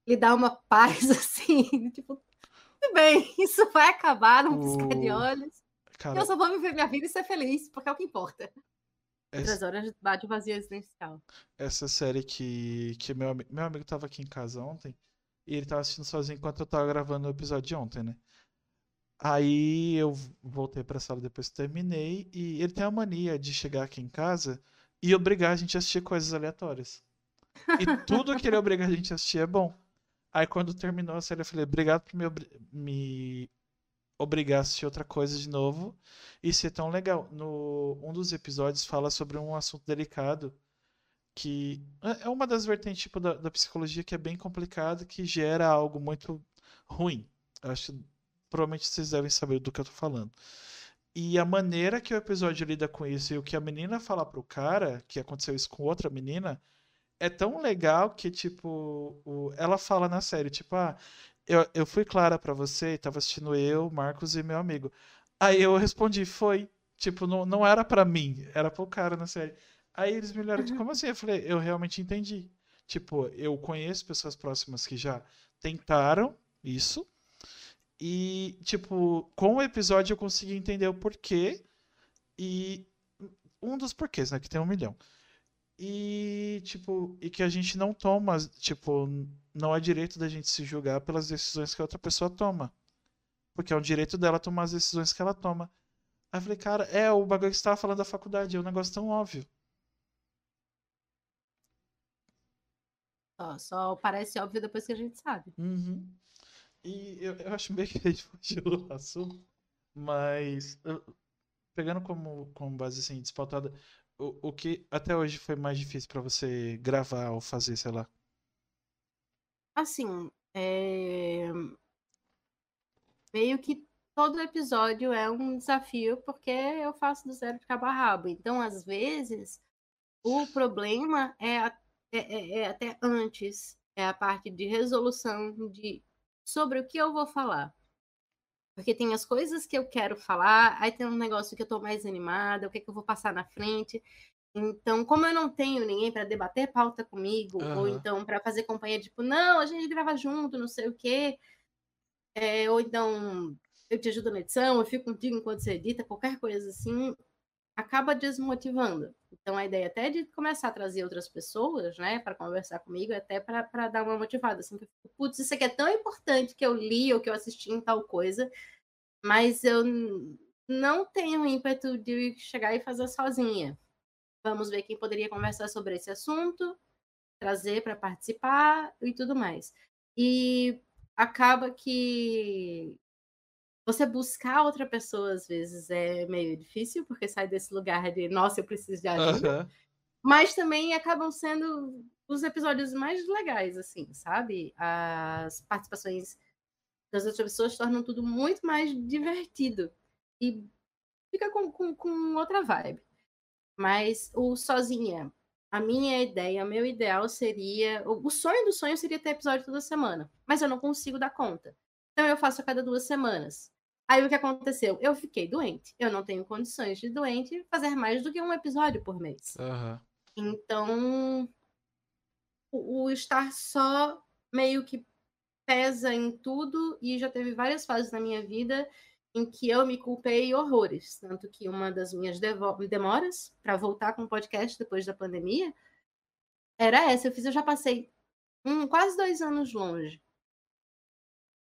Lhe dá uma paz assim, tipo, tudo bem, isso vai acabar num piscar de olhos. Cara, Eu só vou viver minha vida e ser feliz, porque é o que importa. essa, Outras horas bate vazio existencial. essa série que, que meu, meu amigo tava aqui em casa ontem e ele tava assistindo sozinho enquanto eu tava gravando o episódio de ontem, né? Aí eu voltei pra sala depois que terminei e ele tem a mania de chegar aqui em casa e obrigar a gente a assistir coisas aleatórias. E tudo que ele obriga a gente a assistir é bom. Aí quando terminou a série eu falei, obrigado por me, obri- me obrigar a assistir outra coisa de novo e ser tão legal. No, um dos episódios fala sobre um assunto delicado que é é uma das vertentes tipo, da, da psicologia que é bem complicado, que gera algo muito ruim. Acho que provavelmente vocês devem saber do que eu tô falando. E a maneira que o episódio lida com isso e o que a menina fala pro cara, que aconteceu isso com outra menina, é tão legal que, tipo, o- ela fala na série, tipo, ah, eu, eu fui clara pra você, tava assistindo eu, Marcos e meu amigo. Aí eu respondi, foi. Tipo, não, não era pra mim, era pro cara na série. Aí eles me olharam de como assim? Eu falei, eu realmente entendi. Tipo, eu conheço pessoas próximas que já tentaram isso. E, tipo, com o episódio eu consegui entender o porquê. E um dos porquês, né? Que tem um milhão. E, tipo, e que a gente não toma, tipo, não é direito da gente se julgar pelas decisões que a outra pessoa toma. Porque é um direito dela tomar as decisões que ela toma. Aí eu falei, cara, é o bagulho que você tava falando da faculdade, é um negócio tão óbvio. Só, só parece óbvio depois que a gente sabe. Uhum. E eu, eu acho meio que a gente fugiu do assunto, mas eu- pegando como, como base assim, despautada, o, o que até hoje foi mais difícil pra você gravar ou fazer, sei lá. Assim, é... meio que todo episódio é um desafio, porque eu faço do zero de cabo a rabo. Então, às vezes, o problema é, é- é- é até antes, é a parte de resolução de sobre o que eu vou falar. Porque tem as coisas que eu quero falar, aí tem um negócio que eu tô mais animada, o que, que eu vou passar na frente. Então, como eu não tenho ninguém para debater pauta comigo, ou Aham. então para fazer companhia, tipo, não, a gente grava junto, não sei o quê. É, ou então eu te ajudo na edição, eu fico contigo enquanto você edita, qualquer coisa assim. Acaba desmotivando. Então, a ideia até de começar a trazer outras pessoas, né, para conversar comigo, é até para dar uma motivada. Assim, putz, isso aqui é tão importante que eu li ou que eu assisti em tal coisa, mas eu não tenho ímpeto de chegar e fazer sozinha. Vamos ver quem poderia conversar sobre esse assunto, trazer para participar e tudo mais. E acaba que você buscar outra pessoa, às vezes, é meio difícil, porque sai desse lugar de, nossa, eu preciso de ajuda. Uhum. Mas também acabam sendo os episódios mais legais, assim, sabe? As participações das outras pessoas tornam tudo muito mais divertido. E fica com, com, com outra vibe. Mas o sozinha, a minha ideia, meu ideal seria. O sonho do sonho seria ter episódio toda semana. Mas eu não consigo dar conta. Então eu faço a cada duas semanas. Aí o que aconteceu? Eu fiquei doente. Eu não tenho condições de doente fazer mais do que um episódio por mês. Uhum. Então, o, o estar só meio que pesa em tudo e já teve várias fases na minha vida em que eu me culpei horrores. Tanto que uma das minhas demoras para voltar com o podcast depois da pandemia era essa. Eu fiz, eu já passei um, quase dois anos longe.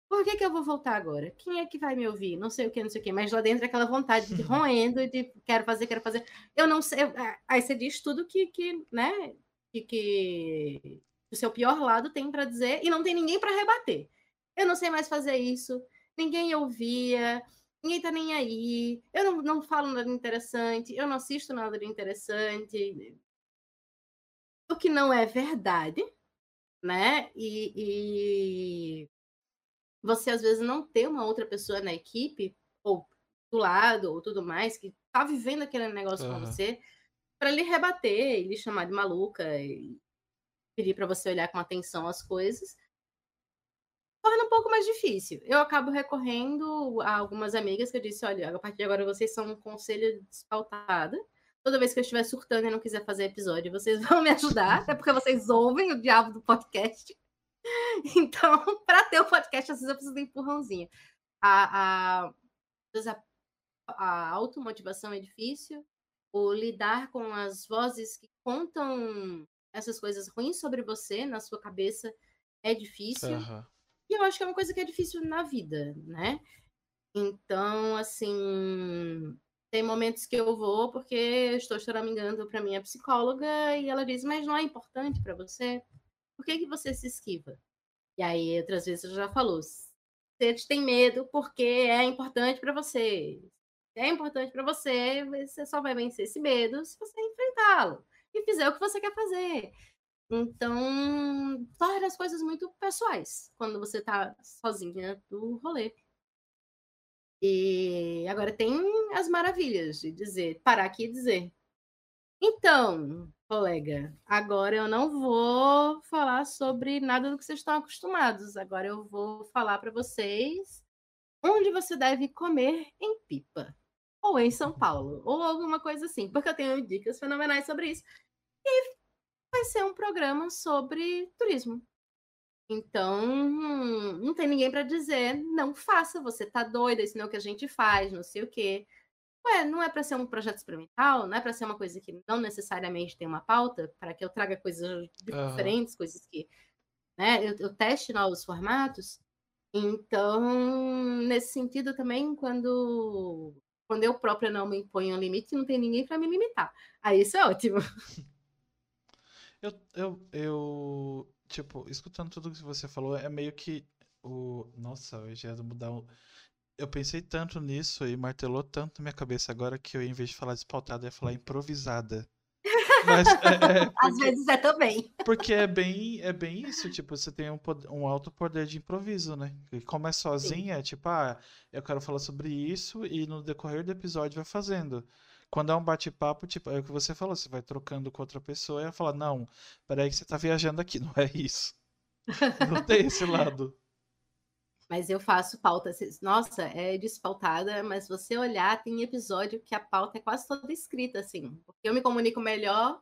Por que, que eu vou voltar agora? Quem é que vai me ouvir? Não sei o que, não sei o que, mas lá dentro é aquela vontade de roendo, de quero fazer, quero fazer. Eu não sei. Aí você diz tudo que, que né, que, que o seu pior lado tem para dizer e não tem ninguém para rebater. Eu não sei mais fazer isso, ninguém ouvia, ninguém tá nem aí, eu não, não falo nada interessante, eu não assisto nada de interessante. O que não é verdade, né? E, e você às vezes não ter uma outra pessoa na equipe, ou do lado, ou tudo mais, que tá vivendo aquele negócio uhum. com você, para lhe rebater e lhe chamar de maluca e pedir para você olhar com atenção as coisas, torna um pouco mais difícil. Eu acabo recorrendo a algumas amigas que eu disse: olha, a partir de agora vocês são um conselho despautada. Toda vez que eu estiver surtando e não quiser fazer episódio, vocês vão me ajudar, até porque vocês ouvem o diabo do podcast. Então, para ter o podcast, às vezes eu preciso de um empurrãozinho. A, a, a, automotivação é difícil, o lidar com as vozes que contam essas coisas ruins sobre você na sua cabeça é difícil. Uhum. E eu acho que é uma coisa que é difícil na vida, né? Então, assim, tem momentos que eu vou porque eu estou choramingando para minha psicóloga e ela diz: Mas não é importante para você? Por que, que você se esquiva? E aí, outras vezes, você já falou: Você tem medo porque é importante para você. É importante para você, você só vai vencer esse medo se você enfrentá-lo e fizer o que você quer fazer. Então, torna as coisas muito pessoais quando você tá sozinha do rolê. E agora tem as maravilhas de dizer, parar aqui e dizer. Então, colega, agora eu não vou falar sobre nada do que vocês estão acostumados. Agora eu vou falar para vocês onde você deve comer em Pipa, ou em São Paulo, ou alguma coisa assim, porque eu tenho dicas fenomenais sobre isso. E vai ser um programa sobre turismo. Então, não tem ninguém para dizer, não faça, você tá doida, isso não é o que a gente faz, não sei o quê. Ué, não é para ser um projeto experimental, não é para ser uma coisa que não necessariamente tem uma pauta, para que eu traga coisas diferentes, uhum. coisas que né, eu, eu teste novos formatos. Então, nesse sentido também, quando, quando eu própria não me imponho um limite, não tem ninguém para me limitar. Aí isso é ótimo. Eu, eu, eu, tipo, escutando tudo que você falou, é meio que o. Nossa, eu já ia mudar o. Eu pensei tanto nisso e martelou tanto na minha cabeça agora que eu, em vez de falar despautada, ia falar improvisada. Mas, é, é, porque, Às vezes é também. Porque é bem, é bem isso, tipo, você tem um, um alto poder de improviso, né? E como é sozinha, Sim. é tipo, ah, eu quero falar sobre isso e no decorrer do episódio vai fazendo. Quando é um bate-papo, tipo, é o que você falou, você vai trocando com outra pessoa e ela fala, não, peraí que você tá viajando aqui, não é isso. Não tem esse lado. Mas eu faço pauta. Nossa, é despautada, mas você olhar, tem episódio que a pauta é quase toda escrita, assim. Porque eu me comunico melhor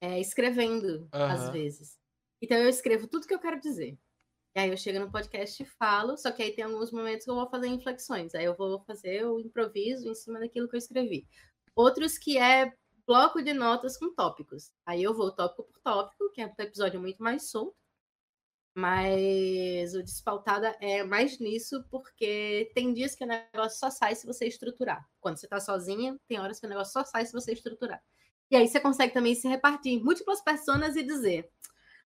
é, escrevendo, uhum. às vezes. Então eu escrevo tudo que eu quero dizer. E aí eu chego no podcast e falo, só que aí tem alguns momentos que eu vou fazer inflexões. Aí eu vou fazer o improviso em cima daquilo que eu escrevi. Outros que é bloco de notas com tópicos. Aí eu vou tópico por tópico, que é um episódio muito mais solto. Mas o Despautada é mais nisso, porque tem dias que o negócio só sai se você estruturar. Quando você está sozinha, tem horas que o negócio só sai se você estruturar. E aí você consegue também se repartir em múltiplas pessoas e dizer: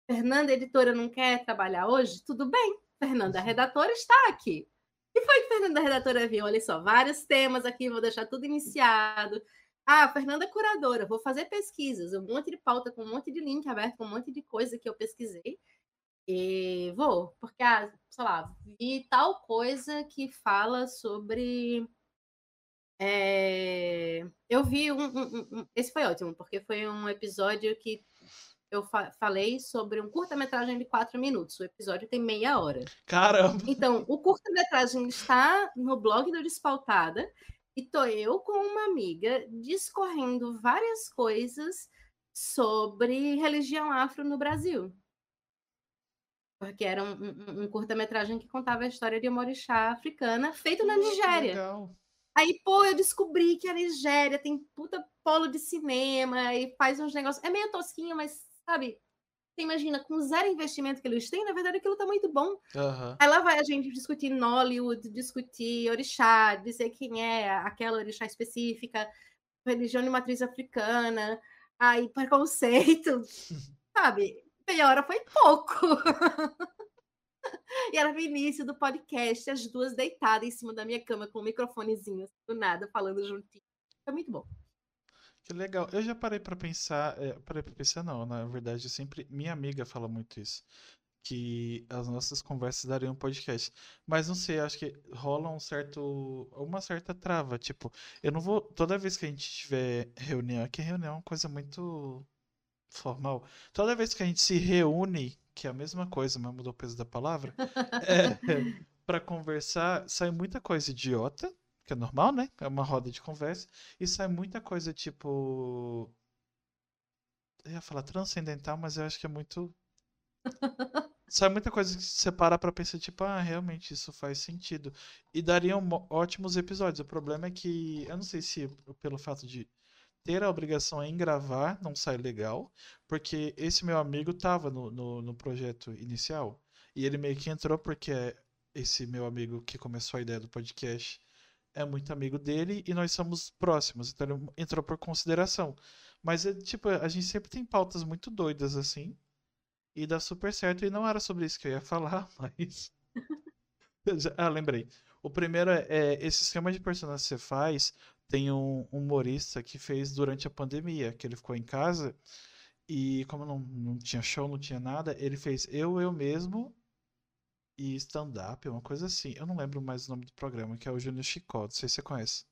Fernanda, editora, não quer trabalhar hoje? Tudo bem, Fernanda, a redatora está aqui. E foi que Fernanda, a redatora, viu? Olha só, vários temas aqui, vou deixar tudo iniciado. Ah, Fernanda é curadora, vou fazer pesquisas, um monte de pauta com um monte de link aberto, com um monte de coisa que eu pesquisei. E vou, porque, ah, sei lá, vi tal coisa que fala sobre. É... Eu vi um, um, um, Esse foi ótimo, porque foi um episódio que eu fa falei sobre um curta-metragem de quatro minutos. O episódio tem meia hora. Caramba! Então, o curta-metragem está no blog do Despautada e tô eu com uma amiga discorrendo várias coisas sobre religião afro no Brasil. Porque era um, um, um curta-metragem que contava a história de uma orixá africana feito na Nigéria. Legal. Aí, pô, eu descobri que a Nigéria tem puta polo de cinema e faz uns negócios. É meio tosquinho, mas, sabe, você imagina, com zero investimento que eles têm, na verdade aquilo tá muito bom. Uhum. Aí lá vai a gente discutir Nollywood, discutir orixá, dizer quem é aquela orixá específica, religião de matriz africana, aí preconceito, sabe? Meia hora foi pouco. e era no início do podcast, as duas deitadas em cima da minha cama com um microfonezinho, assim, do nada, falando juntinho. Foi muito bom. Que legal. Eu já parei pra pensar, é, parei pra pensar não, na verdade, sempre minha amiga fala muito isso, que as nossas conversas dariam um podcast. Mas não sei, acho que rola um certo, uma certa trava, tipo, eu não vou, toda vez que a gente tiver reunião, aqui reunião é uma coisa muito formal. Toda vez que a gente se reúne, que é a mesma coisa, mas mudou o peso da palavra, é, para conversar, sai muita coisa idiota que é normal, né? É uma roda de conversa. E sai muita coisa tipo. Eu ia falar transcendental, mas eu acho que é muito. sai muita coisa que você para pra pensar, tipo, ah, realmente isso faz sentido. E dariam ótimos episódios. O problema é que, eu não sei se pelo fato de ter a obrigação em gravar não sai legal, porque esse meu amigo tava no, no, no projeto inicial. E ele meio que entrou porque esse meu amigo que começou a ideia do podcast é muito amigo dele e nós somos próximos, então ele entrou por consideração. Mas é tipo, a gente sempre tem pautas muito doidas assim. E dá super certo. E não era sobre isso que eu ia falar, mas. ah, lembrei. O primeiro é, é, esse esquema de personagem que você faz. Tem um humorista que fez durante a pandemia, que ele ficou em casa. E como não, não tinha show, não tinha nada, ele fez eu, eu mesmo e stand-up, uma coisa assim. Eu não lembro mais o nome do programa, que é o Júnior Chicó, não sei se você conhece.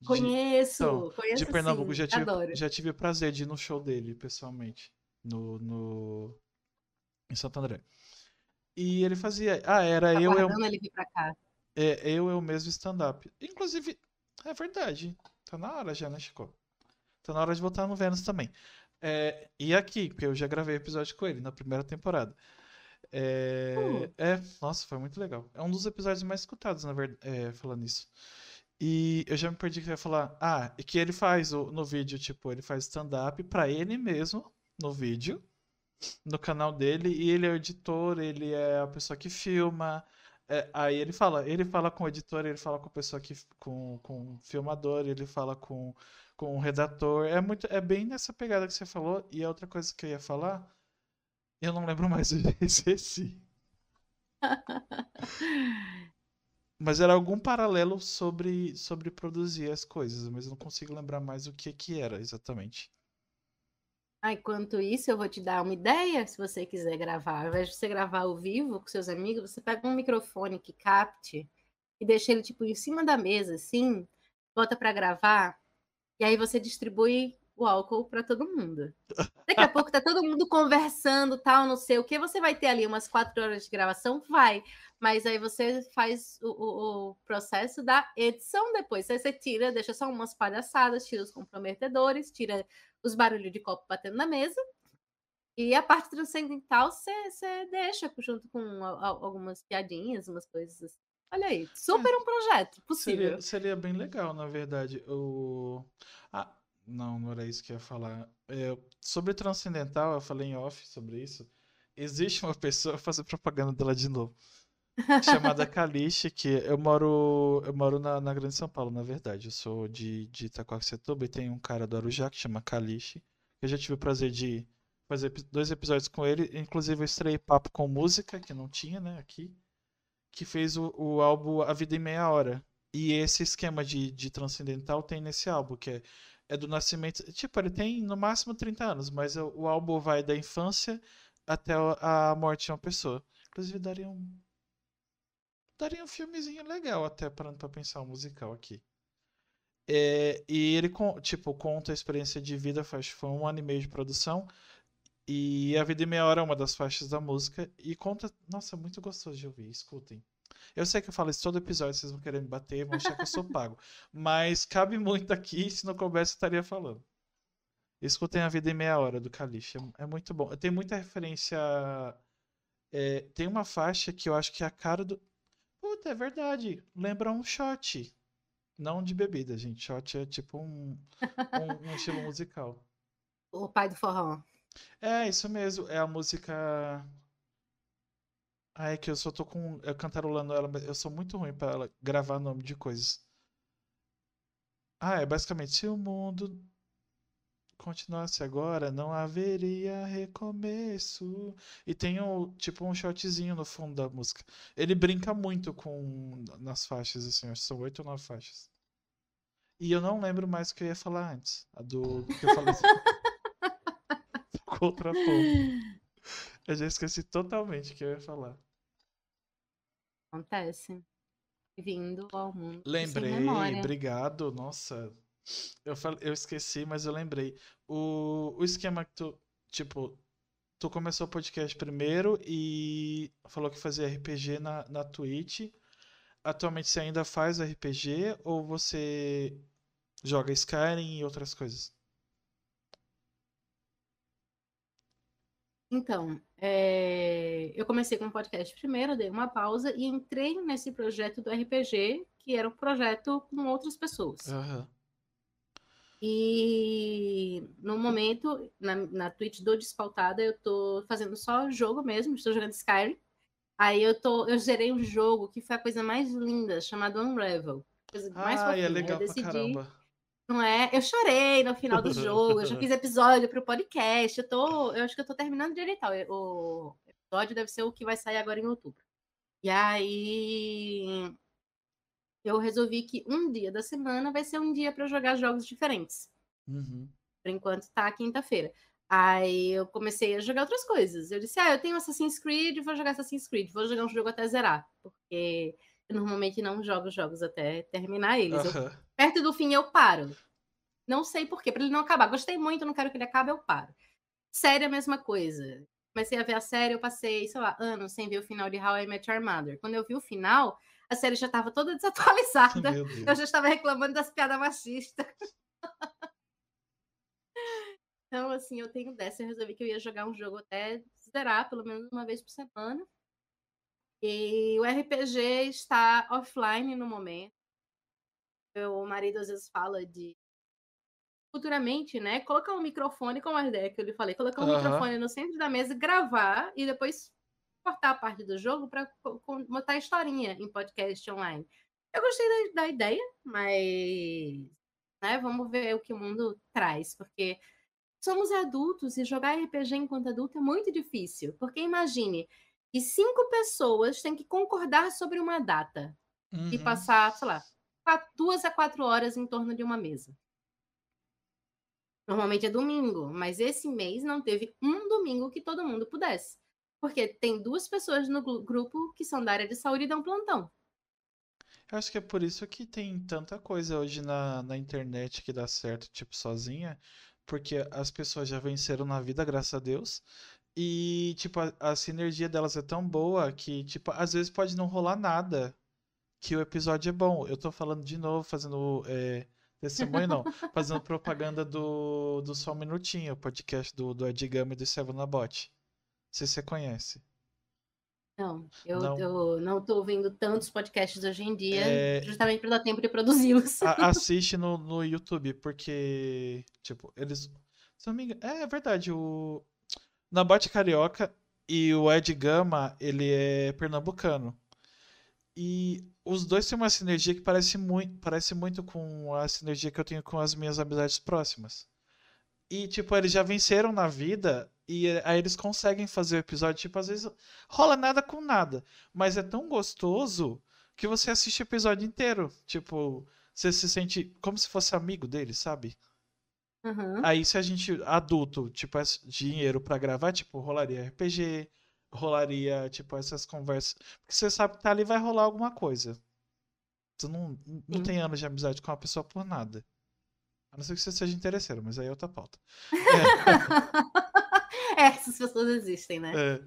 De, conheço, então, conheço De Pernambuco, sim, já, tive, adoro. já tive o prazer de ir no show dele, pessoalmente, no, no em Santo André. E ele fazia, ah, era tá eu, eu, ele vir pra cá. é, eu, eu mesmo stand-up. Inclusive, é verdade, tá na hora já, né, Chico? Tá na hora de voltar no Vênus também. É, e aqui, porque eu já gravei episódio com ele na primeira temporada. É, Uh. é, nossa, foi muito legal. É um dos episódios mais escutados, na verdade, é, falando isso. E eu já me perdi que ia falar. Ah, e que ele faz o- no vídeo, tipo, ele faz stand-up pra ele mesmo, no vídeo, no canal dele, e ele é o editor, ele é a pessoa que filma. É, aí ele fala, ele fala com o editor, ele fala com a pessoa que, com, com o filmador, ele fala com, com o redator. É muito, é bem nessa pegada que você falou. E a outra coisa que eu ia falar. Eu não lembro mais, eu esqueci. Mas era algum paralelo sobre, sobre produzir as coisas, mas eu não consigo lembrar mais o que que era exatamente. Enquanto isso, eu vou te dar uma ideia, se você quiser gravar. Ao invés de você gravar ao vivo com seus amigos, você pega um microfone que capte e deixa ele tipo em cima da mesa, assim, bota para gravar, e aí você distribui o álcool para todo mundo. Daqui a pouco tá todo mundo conversando, tal, não sei o que. Você vai ter ali umas quatro horas de gravação? Vai. Mas aí você faz o, o- o processo da edição depois. Aí você tira, deixa só umas palhaçadas, tira os comprometedores, tira os barulhos de copo batendo na mesa. E a parte transcendental você, deixa junto com a- a- algumas piadinhas, umas coisas assim. Olha aí, super um projeto possível. Seria, seria bem legal, na verdade. O... Ah, não, não era isso que eu ia falar. É, sobre Transcendental, eu falei em off sobre isso. Existe uma pessoa, vou fazer propaganda dela de novo, chamada Caliche, que eu moro, eu moro na, na Grande São Paulo, na verdade. Eu sou de, de Itacoaxetuba e tem um cara do Arujá que chama Caliche. Eu já tive o prazer de fazer dois episódios com ele. Inclusive, eu estrei papo com música, que não tinha, né, aqui. Que fez o, o álbum A Vida em Meia Hora. E esse esquema de, de transcendental tem nesse álbum, que é, é do nascimento. Tipo, ele tem no máximo 30 anos, mas o, o álbum vai da infância até a morte de uma pessoa. Inclusive, daria um. Daria um filmezinho legal até parando pra pensar um musical aqui. É, e ele, tipo, conta a experiência de vida, faz, foi um ano e meio de produção. E A Vida em Meia Hora é uma das faixas da música. E conta. Nossa, muito gostoso de ouvir, escutem. Eu sei que eu falo isso todo episódio, vocês vão querer me bater, vão achar que eu sou pago. Mas cabe muito aqui, se não coubesse, estaria falando. Escutem A Vida em Meia Hora, do Caliche. É, é muito bom. Tem muita referência. É, tem uma faixa que eu acho que é a cara do. Puta, é verdade. Lembra um shot. Não de bebida, gente. Shot é tipo um, um, um estilo musical. O pai do forró. É, isso mesmo. É a música. Ah, é que eu só tô com. Eu cantarolando ela, mas eu sou muito ruim pra ela gravar nome de coisas. Ah, é basicamente se o mundo continuasse agora, não haveria recomeço. E tem um, tipo um shotzinho no fundo da música. Ele brinca muito com nas faixas, assim, acho que são oito ou nove faixas. E eu não lembro mais o que eu ia falar antes. A do que eu falei. Contra Eu já esqueci totalmente o que eu ia falar. Acontece. Vindo ao mundo. Lembrei, obrigado. Nossa, eu, falei, eu esqueci, mas eu lembrei. O, o esquema que tu, tipo, tu começou o podcast primeiro e falou que fazia RPG na, na Twitch. Atualmente você ainda faz RPG ou você joga Skyrim e outras coisas? Então, é... eu comecei com o podcast primeiro, dei uma pausa e entrei nesse projeto do RPG, que era um projeto com outras pessoas. Uhum. E no momento, na, na Twitch do Despautada, eu tô fazendo só jogo mesmo, estou jogando Skyrim. Aí eu tô, eu zerei um jogo que foi a coisa mais linda, chamado Unravel. Coisa mais ah, é legal eu decidi, pra caramba. Não é? Eu chorei no final do jogo, eu já fiz episódio pro podcast. Eu tô, eu acho que eu tô terminando de editar. O episódio deve ser o que vai sair agora em outubro. E aí eu resolvi que um dia da semana vai ser um dia para jogar jogos diferentes. Uhum. Por enquanto tá quinta-feira. Aí eu comecei a jogar outras coisas. Eu disse: Ah, eu tenho Assassin's Creed, vou jogar Assassin's Creed, vou jogar um jogo até zerar. Porque eu normalmente não jogo jogos até terminar eles. Uhum. Eu, perto do fim eu paro. Não sei porquê, para ele não acabar. Gostei muito, não quero que ele acabe, eu paro. Série é a mesma coisa. Comecei a ver a série, eu passei, sei lá, anos sem ver o final de How I Met Your Mother. Quando eu vi o final, a série já estava toda desatualizada. Eu já estava reclamando das piadas machistas. então, assim, eu tenho dessa. Eu resolvi que eu ia jogar um jogo até zerar, pelo menos uma vez por semana. E o RPG está offline no momento. Meu marido às vezes fala de futuramente, né? Colocar um microfone, como a ideia que eu lhe falei, colocar um uhum. microfone no centro da mesa, gravar e depois cortar a parte do jogo para botar a historinha em podcast online. Eu gostei da, da ideia, mas né, vamos ver o que o mundo traz, porque somos adultos e jogar RPG enquanto adulto é muito difícil. Porque imagine, e cinco pessoas têm que concordar sobre uma data uhum. e passar, sei lá, duas a quatro horas em torno de uma mesa. Normalmente é domingo, mas esse mês não teve um domingo que todo mundo pudesse. Porque tem duas pessoas no grupo que são da área de saúde e dão plantão. Eu acho que é por isso que tem tanta coisa hoje na, na internet que dá certo, tipo, sozinha. Porque as pessoas já venceram na vida, graças a Deus. E, tipo, a, a, sinergia delas é tão boa que, tipo, às vezes pode não rolar nada. Que o episódio é bom. Eu tô falando de novo, fazendo. É, testemunho não. fazendo propaganda do, do Só um Minutinho, o podcast do, do Ed Gama e do Seven Nabot. Se você conhece. Não, eu Não. eu não tô ouvindo tantos podcasts hoje em dia, É, justamente para dar tempo de produzi-los. assiste no, no YouTube, porque, tipo, eles. Se não me engano. É, é verdade, o. Nabote Carioca e o Ed Gama, ele é pernambucano. E os dois têm uma sinergia que parece muito, parece muito com a sinergia que eu tenho com as minhas amizades próximas. E, tipo, eles já venceram na vida e eh, aí eles conseguem fazer o episódio, tipo, às vezes rola nada com nada, mas é tão gostoso que você assiste o episódio inteiro. Tipo, você se sente como se fosse amigo deles, sabe? Aham. Aí se a gente, adulto, tipo, dinheiro pra gravar, tipo, rolaria RPG, rolaria, tipo, essas conversas. Porque você sabe que tá ali vai rolar alguma coisa. Tu não, não Sim. tem anos de amizade com uma pessoa por nada. A não ser que você seja interesseiro, mas aí é outra pauta. É, essas pessoas existem, né? É,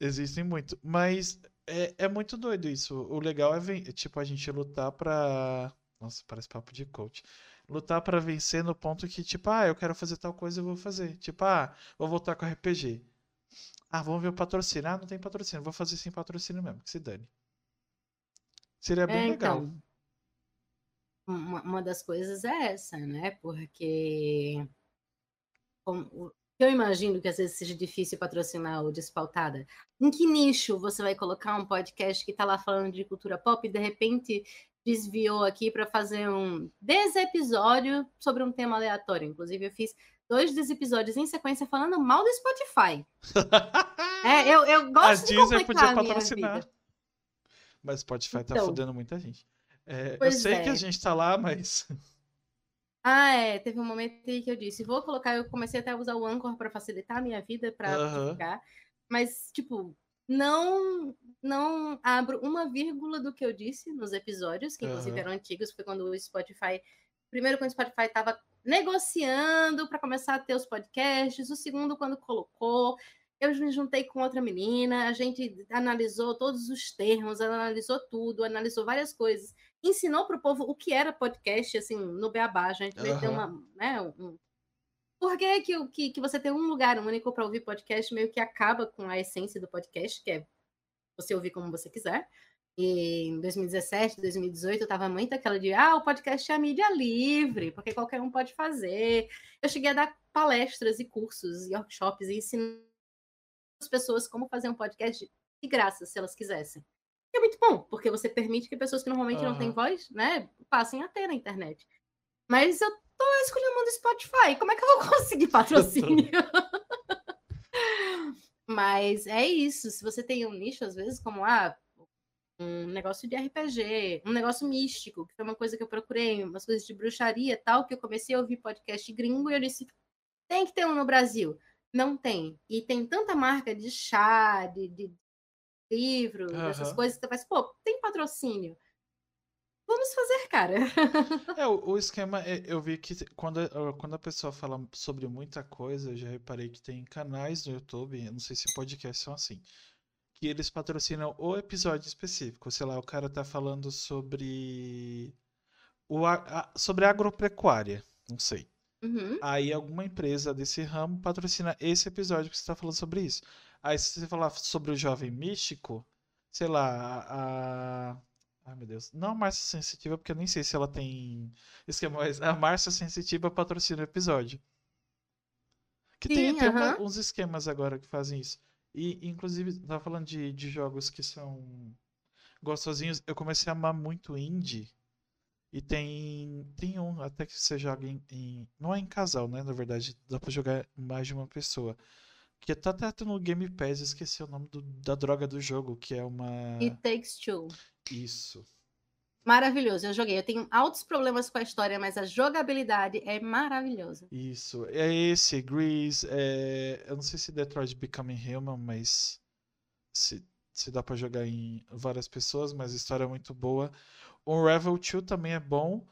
existem muito. Mas é, é muito doido isso. O legal é, tipo, a gente lutar pra. Nossa, parece papo de coach. Lutar pra vencer no ponto que, tipo, ah, eu quero fazer tal coisa, eu vou fazer. Tipo, ah, vou voltar com RPG. Ah, vamos ver o patrocínio. Ah, não tem patrocínio. Vou fazer sem patrocínio mesmo, que se dane. Seria bem É, legal. então, uma, uma das coisas é essa, né? Porque como- eu imagino que às vezes seja difícil patrocinar o Despautada. Em que nicho você vai colocar um podcast que está lá falando de cultura pop e de repente desviou aqui para fazer um desepisódio sobre um tema aleatório? Inclusive, eu fiz dois desepisódios em sequência falando mal do Spotify. É, eu, eu A gosto de Disney complicar podia patrocinar. Mas Spotify tá Então. fudendo muita gente. É, eu sei que a é. gente tá lá, mas. Ah, é. Teve um momento que eu disse, vou colocar, eu comecei até a usar o Anchor para facilitar a minha vida, para Aham. divulgar, mas, tipo, não não abro uma vírgula do que eu disse nos episódios, que inclusive Aham. eram antigos, foi quando o Spotify, primeiro quando o Spotify estava negociando para começar a ter os podcasts, o segundo quando colocou, eu me juntei com outra menina, a gente analisou todos os termos, analisou tudo, analisou várias coisas, ensinou para o povo o que era podcast, assim, no Beabá, a gente ter Aham. uma, né, um... Por que, que, que, você tem um lugar único para ouvir podcast meio que acaba com a essência do podcast, que é você ouvir como você quiser. E em 2017, 2018, eu tava muito aquela de, ah, o podcast é a mídia livre, porque qualquer um pode fazer. Eu cheguei a dar palestras e cursos e workshops e ensinar as pessoas como fazer um podcast de graça, se elas quisessem. E é muito bom, porque você permite que pessoas que normalmente não têm voz, né, passem a ter na internet. Mas eu tô escolhendo do Spotify, como é que eu vou conseguir patrocínio? Mas é isso, se você tem um nicho, às vezes, como ah, um negócio de RPG, um negócio místico, que foi uma coisa que eu procurei, umas coisas de bruxaria e tal, que eu comecei a ouvir podcast gringo e eu disse, tem que ter um no Brasil. Não tem. E tem tanta marca de chá, de, de livro, dessas Aham. coisas, você faz, pô, tem patrocínio. Vamos fazer, cara. É, o, o esquema, é- eu vi que quando, a- quando a pessoa fala sobre muita coisa, eu já reparei que tem canais no YouTube, não sei se podcasts são assim, que eles patrocinam o episódio específico. Sei lá, o cara tá falando sobre o, a- a- sobre agropecuária, não sei. Uhum. Aí alguma empresa desse ramo patrocina esse episódio que você está falando sobre isso. Aí se você falar sobre o jovem místico, sei lá, a... Ai meu Deus. Não a Márcia Sensitiva, porque eu nem sei se ela tem esquema, mas a Márcia Sensitiva patrocina o episódio. Que tem, Sim, tem uma- aham. uns esquemas agora que fazem isso. E, inclusive, tava falando de, de jogos que são gostosinhos. Eu comecei a amar muito indie. E tem, tem um até que você joga em, em- Não é em casal, né? Na verdade, dá pra jogar mais de uma pessoa. Que tá até no Game Pass, esqueci o nome do- da droga do jogo, que é uma. It Takes Two. Isso. Maravilhoso, eu joguei. Eu tenho altos problemas com a história, mas a jogabilidade é maravilhosa. Isso. É esse, Grease. É... Eu não sei se Detroit Become Human, mas. Se, se dá pra jogar em várias pessoas, mas a história é muito boa. O Revel 2 também é bom.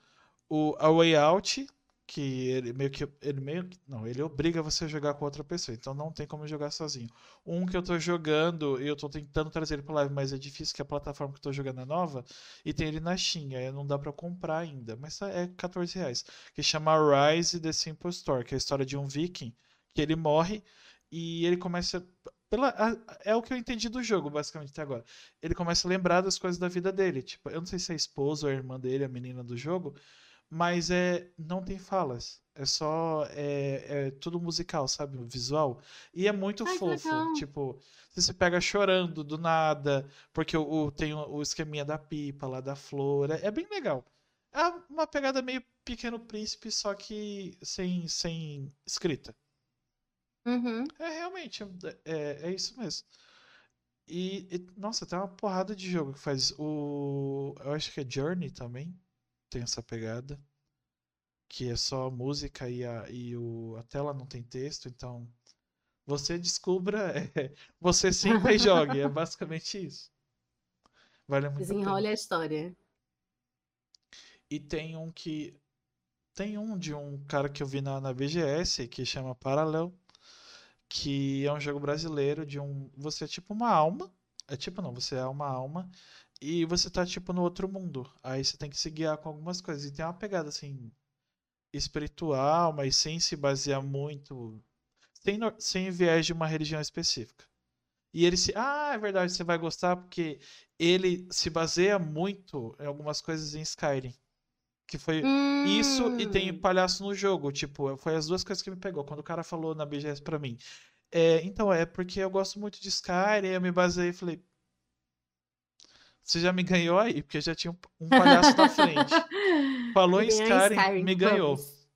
O A Way Out, que ele meio que. Ele meio. Não, ele obriga você a jogar com outra pessoa, então não tem como jogar sozinho. Um que eu tô jogando e eu tô tentando trazer ele pra live, mas é difícil, que a plataforma que eu tô jogando é nova e tem ele na Steam, aí não dá pra comprar ainda, mas tá- é 14 reais. Que chama Rise The Simple Story, que é a história de um viking que ele morre e ele começa. pela, é o que eu entendi do jogo, basicamente, até agora. Ele começa a lembrar das coisas da vida dele. Tipo, eu não sei se é a esposa ou a irmã dele, a menina do jogo, mas é não tem falas. É só. É, é tudo musical, sabe? Visual. E é muito Ai, fofo. Tipo, você se pega chorando do nada, porque o, o tem o, o, esqueminha da pipa lá, da flor. É, é, bem legal. É uma pegada meio Pequeno Príncipe, só que sem, sem escrita. Uhum. É realmente, é, é isso mesmo. E, e, nossa, tem uma porrada de jogo que faz. O. Eu acho que é Journey também. Tem essa pegada. Que é só música e a, e o, a tela não tem texto, então. Você descubra, é, você sempre jogue. É basicamente isso. Vale muito Desenrole a, a história. E tem um que. Tem um de um cara que eu vi na, na BGS que chama Paralel que é um jogo brasileiro de um. Você é tipo uma alma. É tipo não, você é uma alma e você tá tipo no outro mundo. Aí você tem que se guiar com algumas coisas. E tem uma pegada assim espiritual, mas sem se basear muito. Sem, sem viés de uma religião específica. E ele se. Ah, é verdade, você vai gostar porque ele se baseia muito em algumas coisas em Skyrim. Que foi hum. isso e tem hum. palhaço no jogo. Tipo, foi as duas coisas que me pegou. Quando o cara falou na BGS pra mim. É, então, é porque eu gosto muito de Skyrim. Eu me basei e falei. Você já me ganhou aí, porque já tinha um palhaço na frente. Falou em Skyrim, Skyrim, me ganhou. Vamos.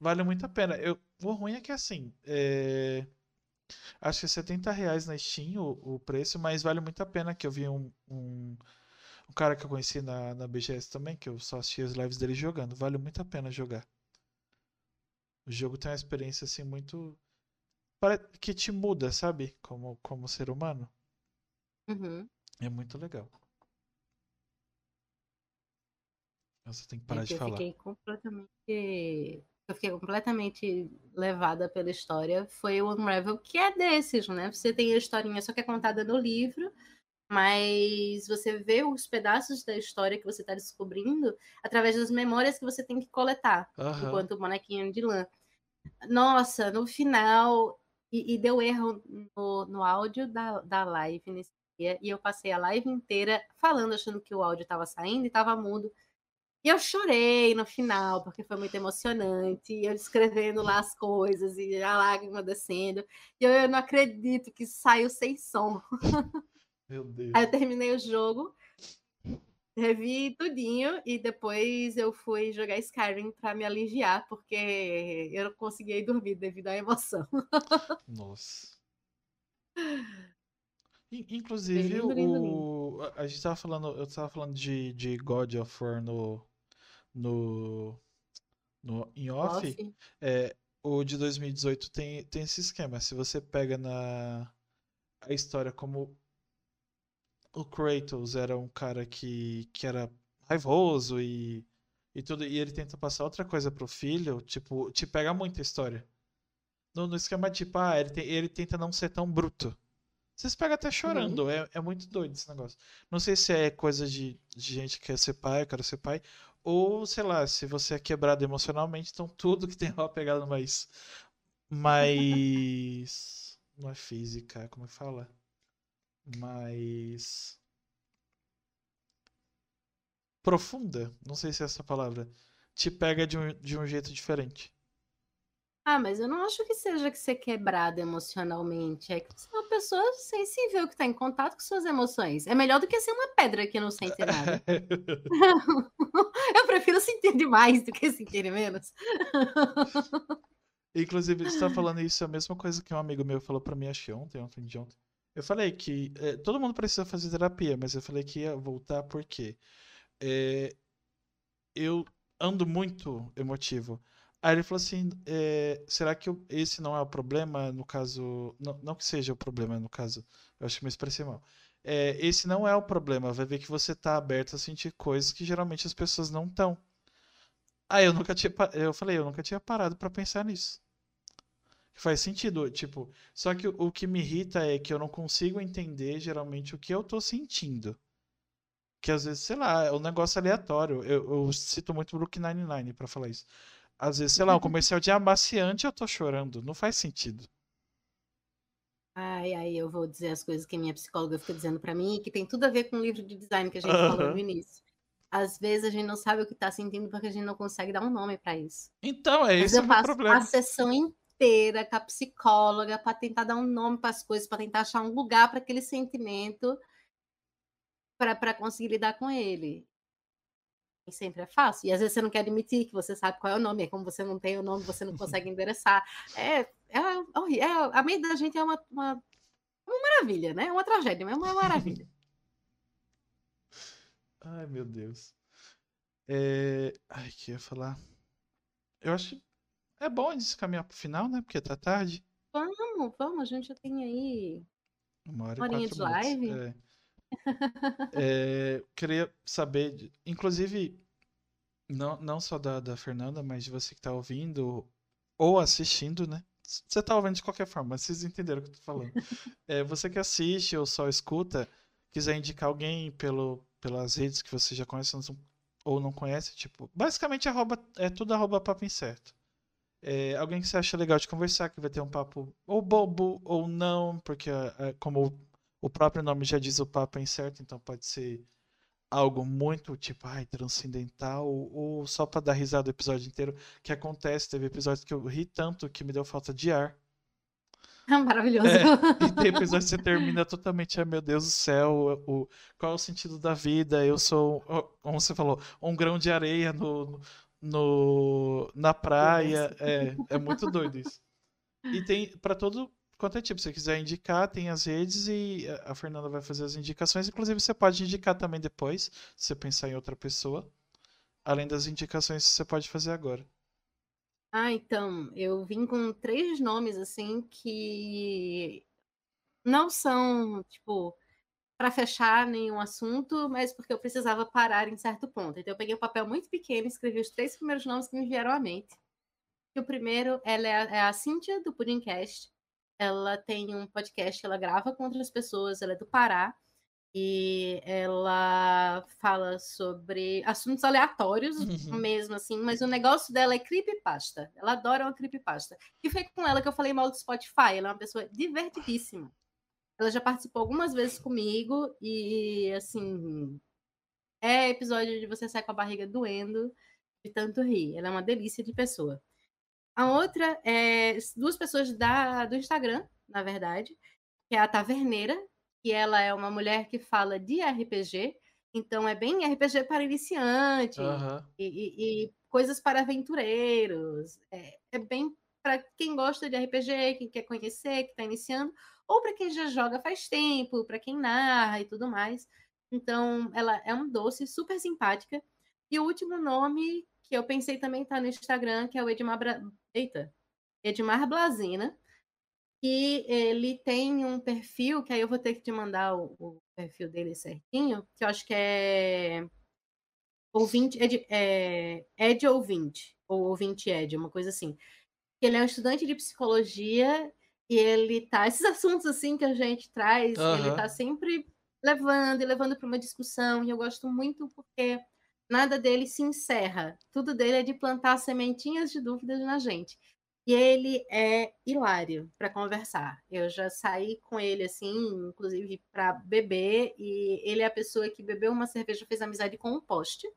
Vale muito a pena. Eu, o ruim é que assim. É... Acho que é 70 reais na Steam o, o preço, mas vale muito a pena que eu vi um, um um cara que eu conheci na, na BGS também, que eu só assisti as lives dele jogando. Vale muito a pena jogar. O jogo tem uma experiência assim muito. que te muda, sabe? Como, como ser humano. Uhum. É muito legal. Você tem que parar é de eu falar. Fiquei completamente. Eu fiquei completamente levada pela história. Foi o Unravel, que é desses, né? Você tem a historinha só que é contada no livro mas você vê os pedaços da história que você está descobrindo através das memórias que você tem que coletar uhum. enquanto bonequinho de lã. Nossa, no final, e, e deu erro no, no áudio da, da live nesse e eu passei a live inteira falando, achando que o áudio estava saindo e estava mudo. E eu chorei no final, porque foi muito emocionante. E eu escrevendo lá as coisas e a lágrima descendo. E eu, eu não acredito que saiu sem som. Meu Deus. Aí eu terminei o jogo, revi tudinho e depois eu fui jogar Skyrim para me aliviar, porque eu não conseguia dormir devido à emoção. Nossa. Inclusive, o... a gente tava falando, eu tava falando de, de God of War no, no, no em off. off. É, o de 2018 tem, tem esse esquema. Se você pega na a história como o Kratos era um cara que, que era raivoso e, e tudo, e ele tenta passar outra coisa pro filho, tipo, te pega muito a história. No, no esquema tipo, ah, ele, tem, ele tenta não ser tão bruto. Vocês pegam até chorando, uhum. é, é muito doido esse negócio. Não sei se é coisa de, de gente que quer ser pai, eu quero ser pai, ou sei lá, se você é quebrado emocionalmente, então tudo que tem uma pegada mais. mais. não é física, como é que fala? mais profunda, não sei se é essa palavra, te pega de um, de um jeito diferente. Ah, mas eu não acho que seja que você quebrado emocionalmente. É que você é uma pessoa sensível que está em contato com suas emoções. É melhor do que ser uma pedra que não sente nada. eu prefiro sentir demais do que sentir menos. Inclusive, você está falando isso, é a mesma coisa que um amigo meu falou para mim, acho que ontem, ontem de ontem. Eu falei que é, todo mundo precisa fazer terapia, mas eu falei que ia voltar porque é, eu ando muito emotivo. Aí ele falou assim: é, será que esse não é o problema no caso. Não, não, que seja o problema no caso, eu acho que me expressei mal. É, esse não é o problema, vai ver que você está aberto a sentir coisas que geralmente as pessoas não estão. Aí eu nunca tinha. Eu falei, eu nunca tinha parado para pensar nisso faz sentido, tipo, só que o, que me irrita é que eu não consigo entender geralmente o que eu tô sentindo. Que às vezes, sei lá, é um negócio aleatório. Eu, eu cito muito Brook Nine-Nine pra falar isso. Às vezes, sei lá, um comercial de amaciante eu tô chorando. Não faz sentido. Ai, ai, eu vou dizer as coisas que a minha psicóloga fica dizendo pra mim, que tem tudo a ver com o livro de design que a gente falou no início. Às vezes a gente não sabe o que tá sentindo porque a gente não consegue dar um nome pra isso. Então, é Mas esse o eu passo problema. a sessão inteira com a psicóloga pra tentar dar um nome pras coisas, pra tentar achar um lugar pra aquele sentimento pra conseguir lidar com ele. Nem sempre é fácil. E às vezes você não quer admitir que você sabe qual é o nome, é como você não tem o nome, você não consegue endereçar. É, é, horri- é a mente da gente é uma, uma, uma maravilha, né? É uma tragédia, mas é uma maravilha. Ai, meu Deus. É... Ai, que eu ia falar. Eu acho é bom a gente caminhar pro final, né? Porque tá tarde. Vamos, vamos, a gente já tem aí Uma hora e uma horinha de minutos. live. É. É, queria saber, inclusive, não, não só da, da Fernanda, mas de você que tá ouvindo ou assistindo, né? Você tá ouvindo de qualquer forma, mas vocês entenderam o que eu tô falando. É, você que assiste ou só escuta, quiser indicar alguém pelo, pelas redes que você já conhece ou não conhece, tipo, basicamente arroba, é tudo arroba papo incerto. É, alguém que você acha legal de conversar, que vai ter um papo ou bobo ou não, porque é, como o, o próprio nome já diz, o papo é incerto, então pode ser algo muito tipo, ai, transcendental, ou, ou só pra dar risada o episódio inteiro, que acontece, teve episódios que eu ri tanto que me deu falta de ar. Maravilhoso. É, e tem episódio que você termina totalmente, ai meu Deus do céu, o, qual é o sentido da vida? Eu sou, como você falou, um grão de areia no, no, na praia. É, é muito doido isso. E tem pra todo quanto é tipo, se você quiser indicar, tem as redes e a Fernanda vai fazer as indicações. Inclusive, você pode indicar também depois, se você pensar em outra pessoa. Além das indicações que você pode fazer agora. Ah, então, eu vim com três nomes assim que não são, tipo, para fechar nenhum assunto, mas porque eu precisava parar em certo ponto. Então eu peguei um papel muito pequeno e escrevi os três primeiros nomes que me vieram à mente. O primeiro, é a, é a Cíntia do Pudimcast. Ela tem um podcast que ela grava com outras pessoas, ela é do Pará. E ela fala sobre assuntos aleatórios Uhum. mesmo, assim, mas o negócio dela é creepypasta. Ela adora uma creepypasta. E foi com ela que eu falei mal do Spotify. Ela é uma pessoa divertidíssima. Ela já participou algumas vezes comigo e, assim, é episódio de você sair com a barriga doendo de tanto rir. Ela é uma delícia de pessoa. A outra é duas pessoas da, do Instagram, na verdade, que é a Taverneira, que ela é uma mulher que fala de RPG, então é bem RPG para iniciante Aham. e, e- e coisas para aventureiros. É, é bem para quem gosta de RPG, quem quer conhecer, que está iniciando, ou para quem já joga faz tempo, para quem narra e tudo mais. Então, ela é um doce, super simpática. E o último nome que eu pensei também tá no Instagram, que é o Edmar Bra... Eita. Edmar Blazina, que ele tem um perfil, que aí eu vou ter que te mandar o, o perfil dele certinho, que eu acho que é ouvinte, Ed, é, Ed ouvinte, ou ouvinte Ed, uma coisa assim. Ele é um estudante de psicologia e ele tá, esses assuntos assim que a gente traz, ele Aham. tá sempre levando e levando para uma discussão, e eu gosto muito porque nada dele se encerra. Tudo dele é de plantar sementinhas de dúvidas na gente. E ele é hilário para conversar. Eu já saí com ele assim, inclusive para beber, e ele é a pessoa que bebeu uma cerveja, fez amizade com um poste.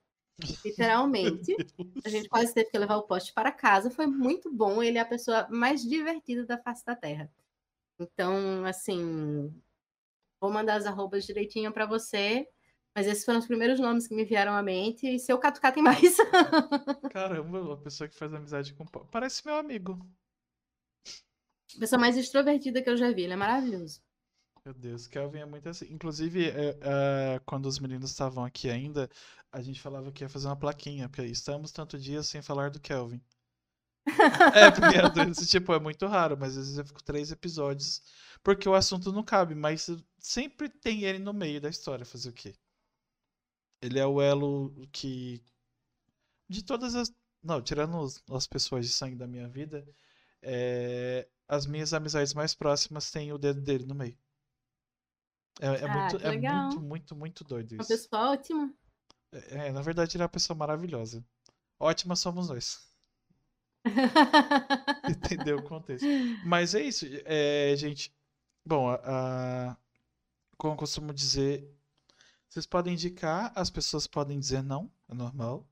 Literalmente. A gente quase teve que levar o poste para casa. Foi muito bom. Ele é a pessoa mais divertida da face da Terra. Então, assim, vou mandar as arrobas direitinho para você. Mas esses foram os primeiros nomes que me vieram à mente. E se eu catucar, tem mais. Caramba, uma pessoa que faz amizade com. Parece meu amigo. A pessoa mais extrovertida que eu já vi. Ele é maravilhoso. Meu Deus, Kelvin é muito assim. Inclusive, é, é, quando os meninos estavam aqui ainda, a gente falava que ia fazer uma plaquinha, porque estamos tanto dia sem falar do Kelvin. É, porque vezes, tipo, é muito raro, mas às vezes eu fico três episódios, porque o assunto não cabe, mas sempre tem ele no meio da história, fazer o quê? Ele é o elo que. De todas as. Não, tirando os- as pessoas de sangue da minha vida, é, as minhas amizades mais próximas têm o dedo dele no meio. É, é Ah, muito, é muito, muito, muito doido Uma isso. pessoa ótima. É, na verdade, ele é uma pessoa maravilhosa. Ótima somos nós. Entendeu o contexto? Mas é isso, é, gente. Bom, a, a, como eu costumo dizer, vocês podem indicar, as pessoas podem dizer não, é normal.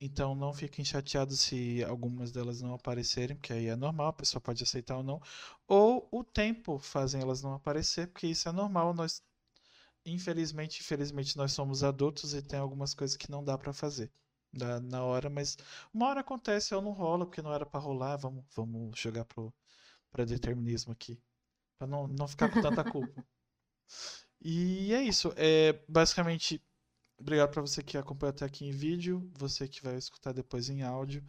Então não fiquem chateados se algumas delas não aparecerem, porque aí é normal, a pessoa pode aceitar ou não. Ou o tempo fazem elas não aparecer, porque isso é normal. Nós, infelizmente, infelizmente, nós somos adultos e tem algumas coisas que não dá para fazer na, na hora, mas uma hora acontece ou não rola, porque não era para rolar. Vamos, vamos jogar pro para determinismo aqui, para não, não ficar com tanta culpa. E é isso. É basicamente Obrigado para você que acompanha até aqui em vídeo, você que vai escutar depois em áudio.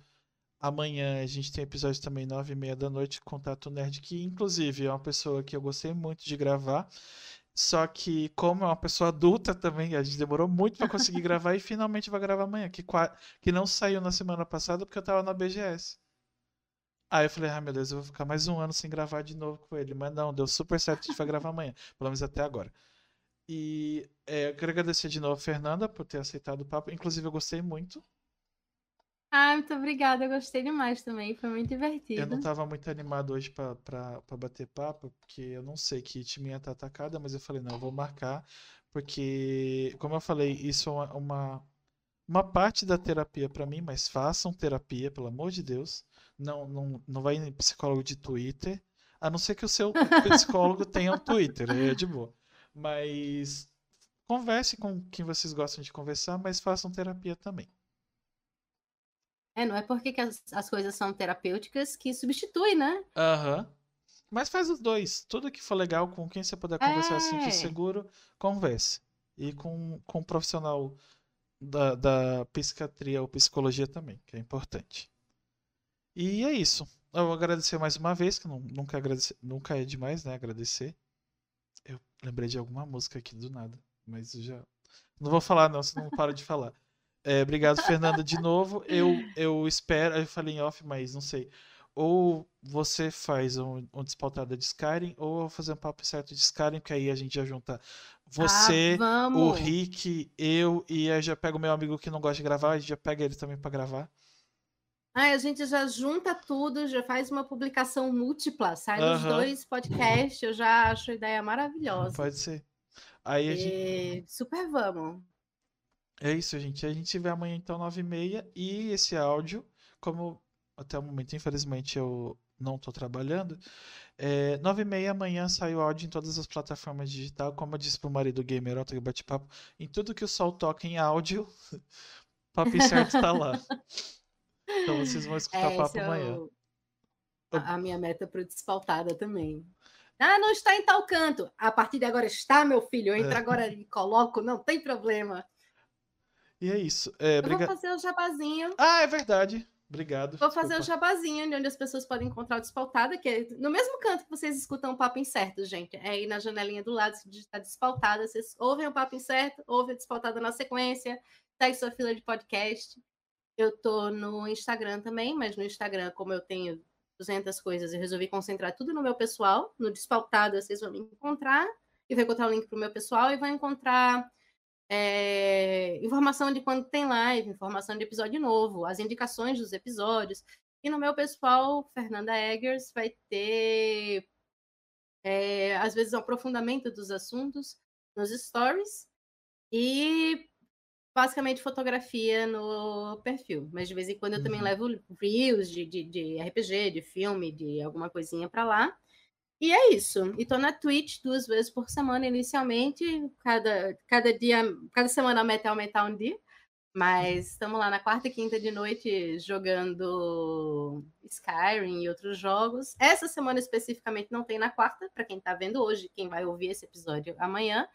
Amanhã a gente tem episódio também nove e meia da noite, Contato Nerd, que inclusive é uma pessoa que eu gostei muito de gravar. Só que, como é uma pessoa adulta também, a gente demorou muito para conseguir gravar e finalmente vai gravar amanhã, que, que não saiu na semana passada porque eu tava na BGS. Aí eu falei, ah, meu Deus, eu vou ficar mais um ano sem gravar de novo com ele. Mas não, deu super certo, a gente vai gravar amanhã, pelo menos até agora. E é, eu quero agradecer de novo a Fernanda por ter aceitado o papo. Inclusive, eu gostei muito. Ah, muito obrigada. Eu gostei demais também. Foi muito divertido. Eu não estava muito animado hoje para bater papo, porque eu não sei que time ia estar tá atacada, mas eu falei, não, eu vou marcar, porque, como eu falei, isso é uma, uma, uma parte da terapia para mim, mas façam terapia, pelo amor de Deus. Não, não, não vai em psicólogo de Twitter, a não ser que o seu psicólogo tenha um Twitter, é de boa. Mas converse com quem vocês gostam de conversar, mas façam terapia também. É, não é porque as, as coisas são terapêuticas que substitui, né? Aham. Uhum. Mas faz os dois. Tudo que for legal, com quem você puder conversar, é. sentir seguro, converse. E com, com um profissional da, da psiquiatria ou psicologia também, que é importante. E é isso. Eu vou agradecer mais uma vez, que não, nunca, agradecer, nunca é demais, né? Agradecer. Eu lembrei de alguma música aqui do nada, mas já. Não vou falar, não, senão não paro de falar. É, obrigado, Fernanda, de novo. Eu, eu espero. Eu falei em off, mas não sei. Ou você faz um, um despautada de Skyrim, ou eu vou fazer um papo certo de Skyrim, que aí a gente já junta você, ah, o Rick, eu, e aí já pega o meu amigo que não gosta de gravar, a gente já pega ele também para gravar. Ah, a gente já junta tudo, já faz uma publicação múltipla, sai uhum. dois podcasts, eu já acho a ideia maravilhosa. Pode ser. Aí a gente... Super vamos. É isso, gente. A gente vê amanhã então, 9h30. E esse áudio, como até o momento, infelizmente, eu não estou trabalhando, é, 9h30 amanhã sai o áudio em todas as plataformas digitais. Como eu disse pro marido gamer que bate-papo, em tudo que o sol toca em áudio, papo certo está lá. Então vocês vão escutar é, papo é amanhã. O... A, a minha meta para despautada também. Ah, não está em tal canto. A partir de agora está, meu filho. Eu entro é. agora e coloco, não tem problema. E é isso. É, Eu vou fazer o jabazinho. Ah, é verdade. Obrigado. Vou fazer Desculpa. o jabazinho de onde as pessoas podem encontrar o Despautada, que é no mesmo canto que vocês escutam o Papo Incerto, gente. É aí na janelinha do lado, se digitar Despautada, vocês ouvem o Papo Incerto, ouvem o Despautada na sequência, segue sua fila de podcast. Eu tô no Instagram também, mas no Instagram, como eu tenho 200 coisas, eu resolvi concentrar tudo no meu pessoal. No Despautado, vocês vão me encontrar. E vou encontrar o link para o meu pessoal e vão encontrar é, informação de quando tem live, informação de episódio novo, as indicações dos episódios. E no meu pessoal, Fernanda Eggers, vai ter, é, às vezes, um aprofundamento dos assuntos nos stories. E basicamente fotografia no perfil, mas de vez em quando eu também uhum. levo reels de, de, de, RPG, de filme, de alguma coisinha para lá. E é isso. E tô na Twitch duas vezes por semana inicialmente, cada, cada dia, cada semana a meta é aumentar um dia. Mas estamos lá na quarta e quinta de noite jogando Skyrim e outros jogos. Essa semana especificamente não tem na quarta, para quem está vendo hoje, quem vai ouvir esse episódio amanhã.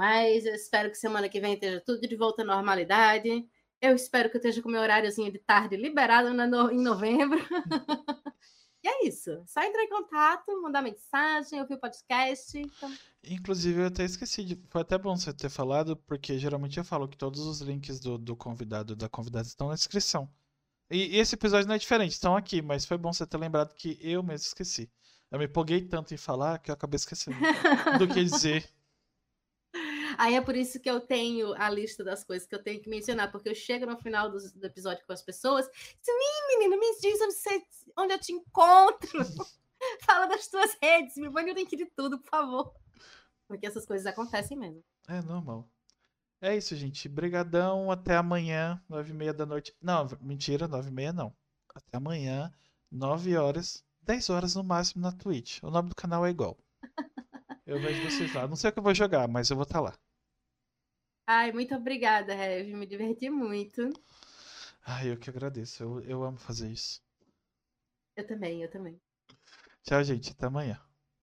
Mas eu espero que semana que vem esteja tudo de volta à normalidade. Eu espero que eu esteja com meu horáriozinho de tarde liberado no, em novembro. e é isso. Só entrar em contato, mandar mensagem, ouvir o podcast. Então... Inclusive, eu até esqueci de. Foi até bom você ter falado, porque geralmente eu falo que todos os links do, do convidado da convidada estão na descrição. E, e esse episódio não é diferente, estão aqui, mas foi bom você ter lembrado que eu mesmo esqueci. Eu me empolguei tanto em falar que eu acabei esquecendo do que dizer. Aí é por isso que eu tenho a lista das coisas que eu tenho que mencionar, porque eu chego no final do, do episódio com as pessoas, e menino, me diz onde, você, onde eu te encontro. Fala das tuas redes, me bane o link de tudo, por favor. Porque essas coisas acontecem mesmo. É normal. É isso, gente. Brigadão. Até amanhã, nove e meia da noite. Não, mentira, nove e meia não. Até amanhã, nove horas, dez horas no máximo na Twitch. O nome do canal é igual. Eu vejo vocês lá. Não sei o que eu vou jogar, mas eu vou estar lá. Ai, muito obrigada, Rev. Me diverti muito. Ai, eu que agradeço. Eu, eu amo fazer isso. Eu também, eu também. Tchau, gente. Até amanhã.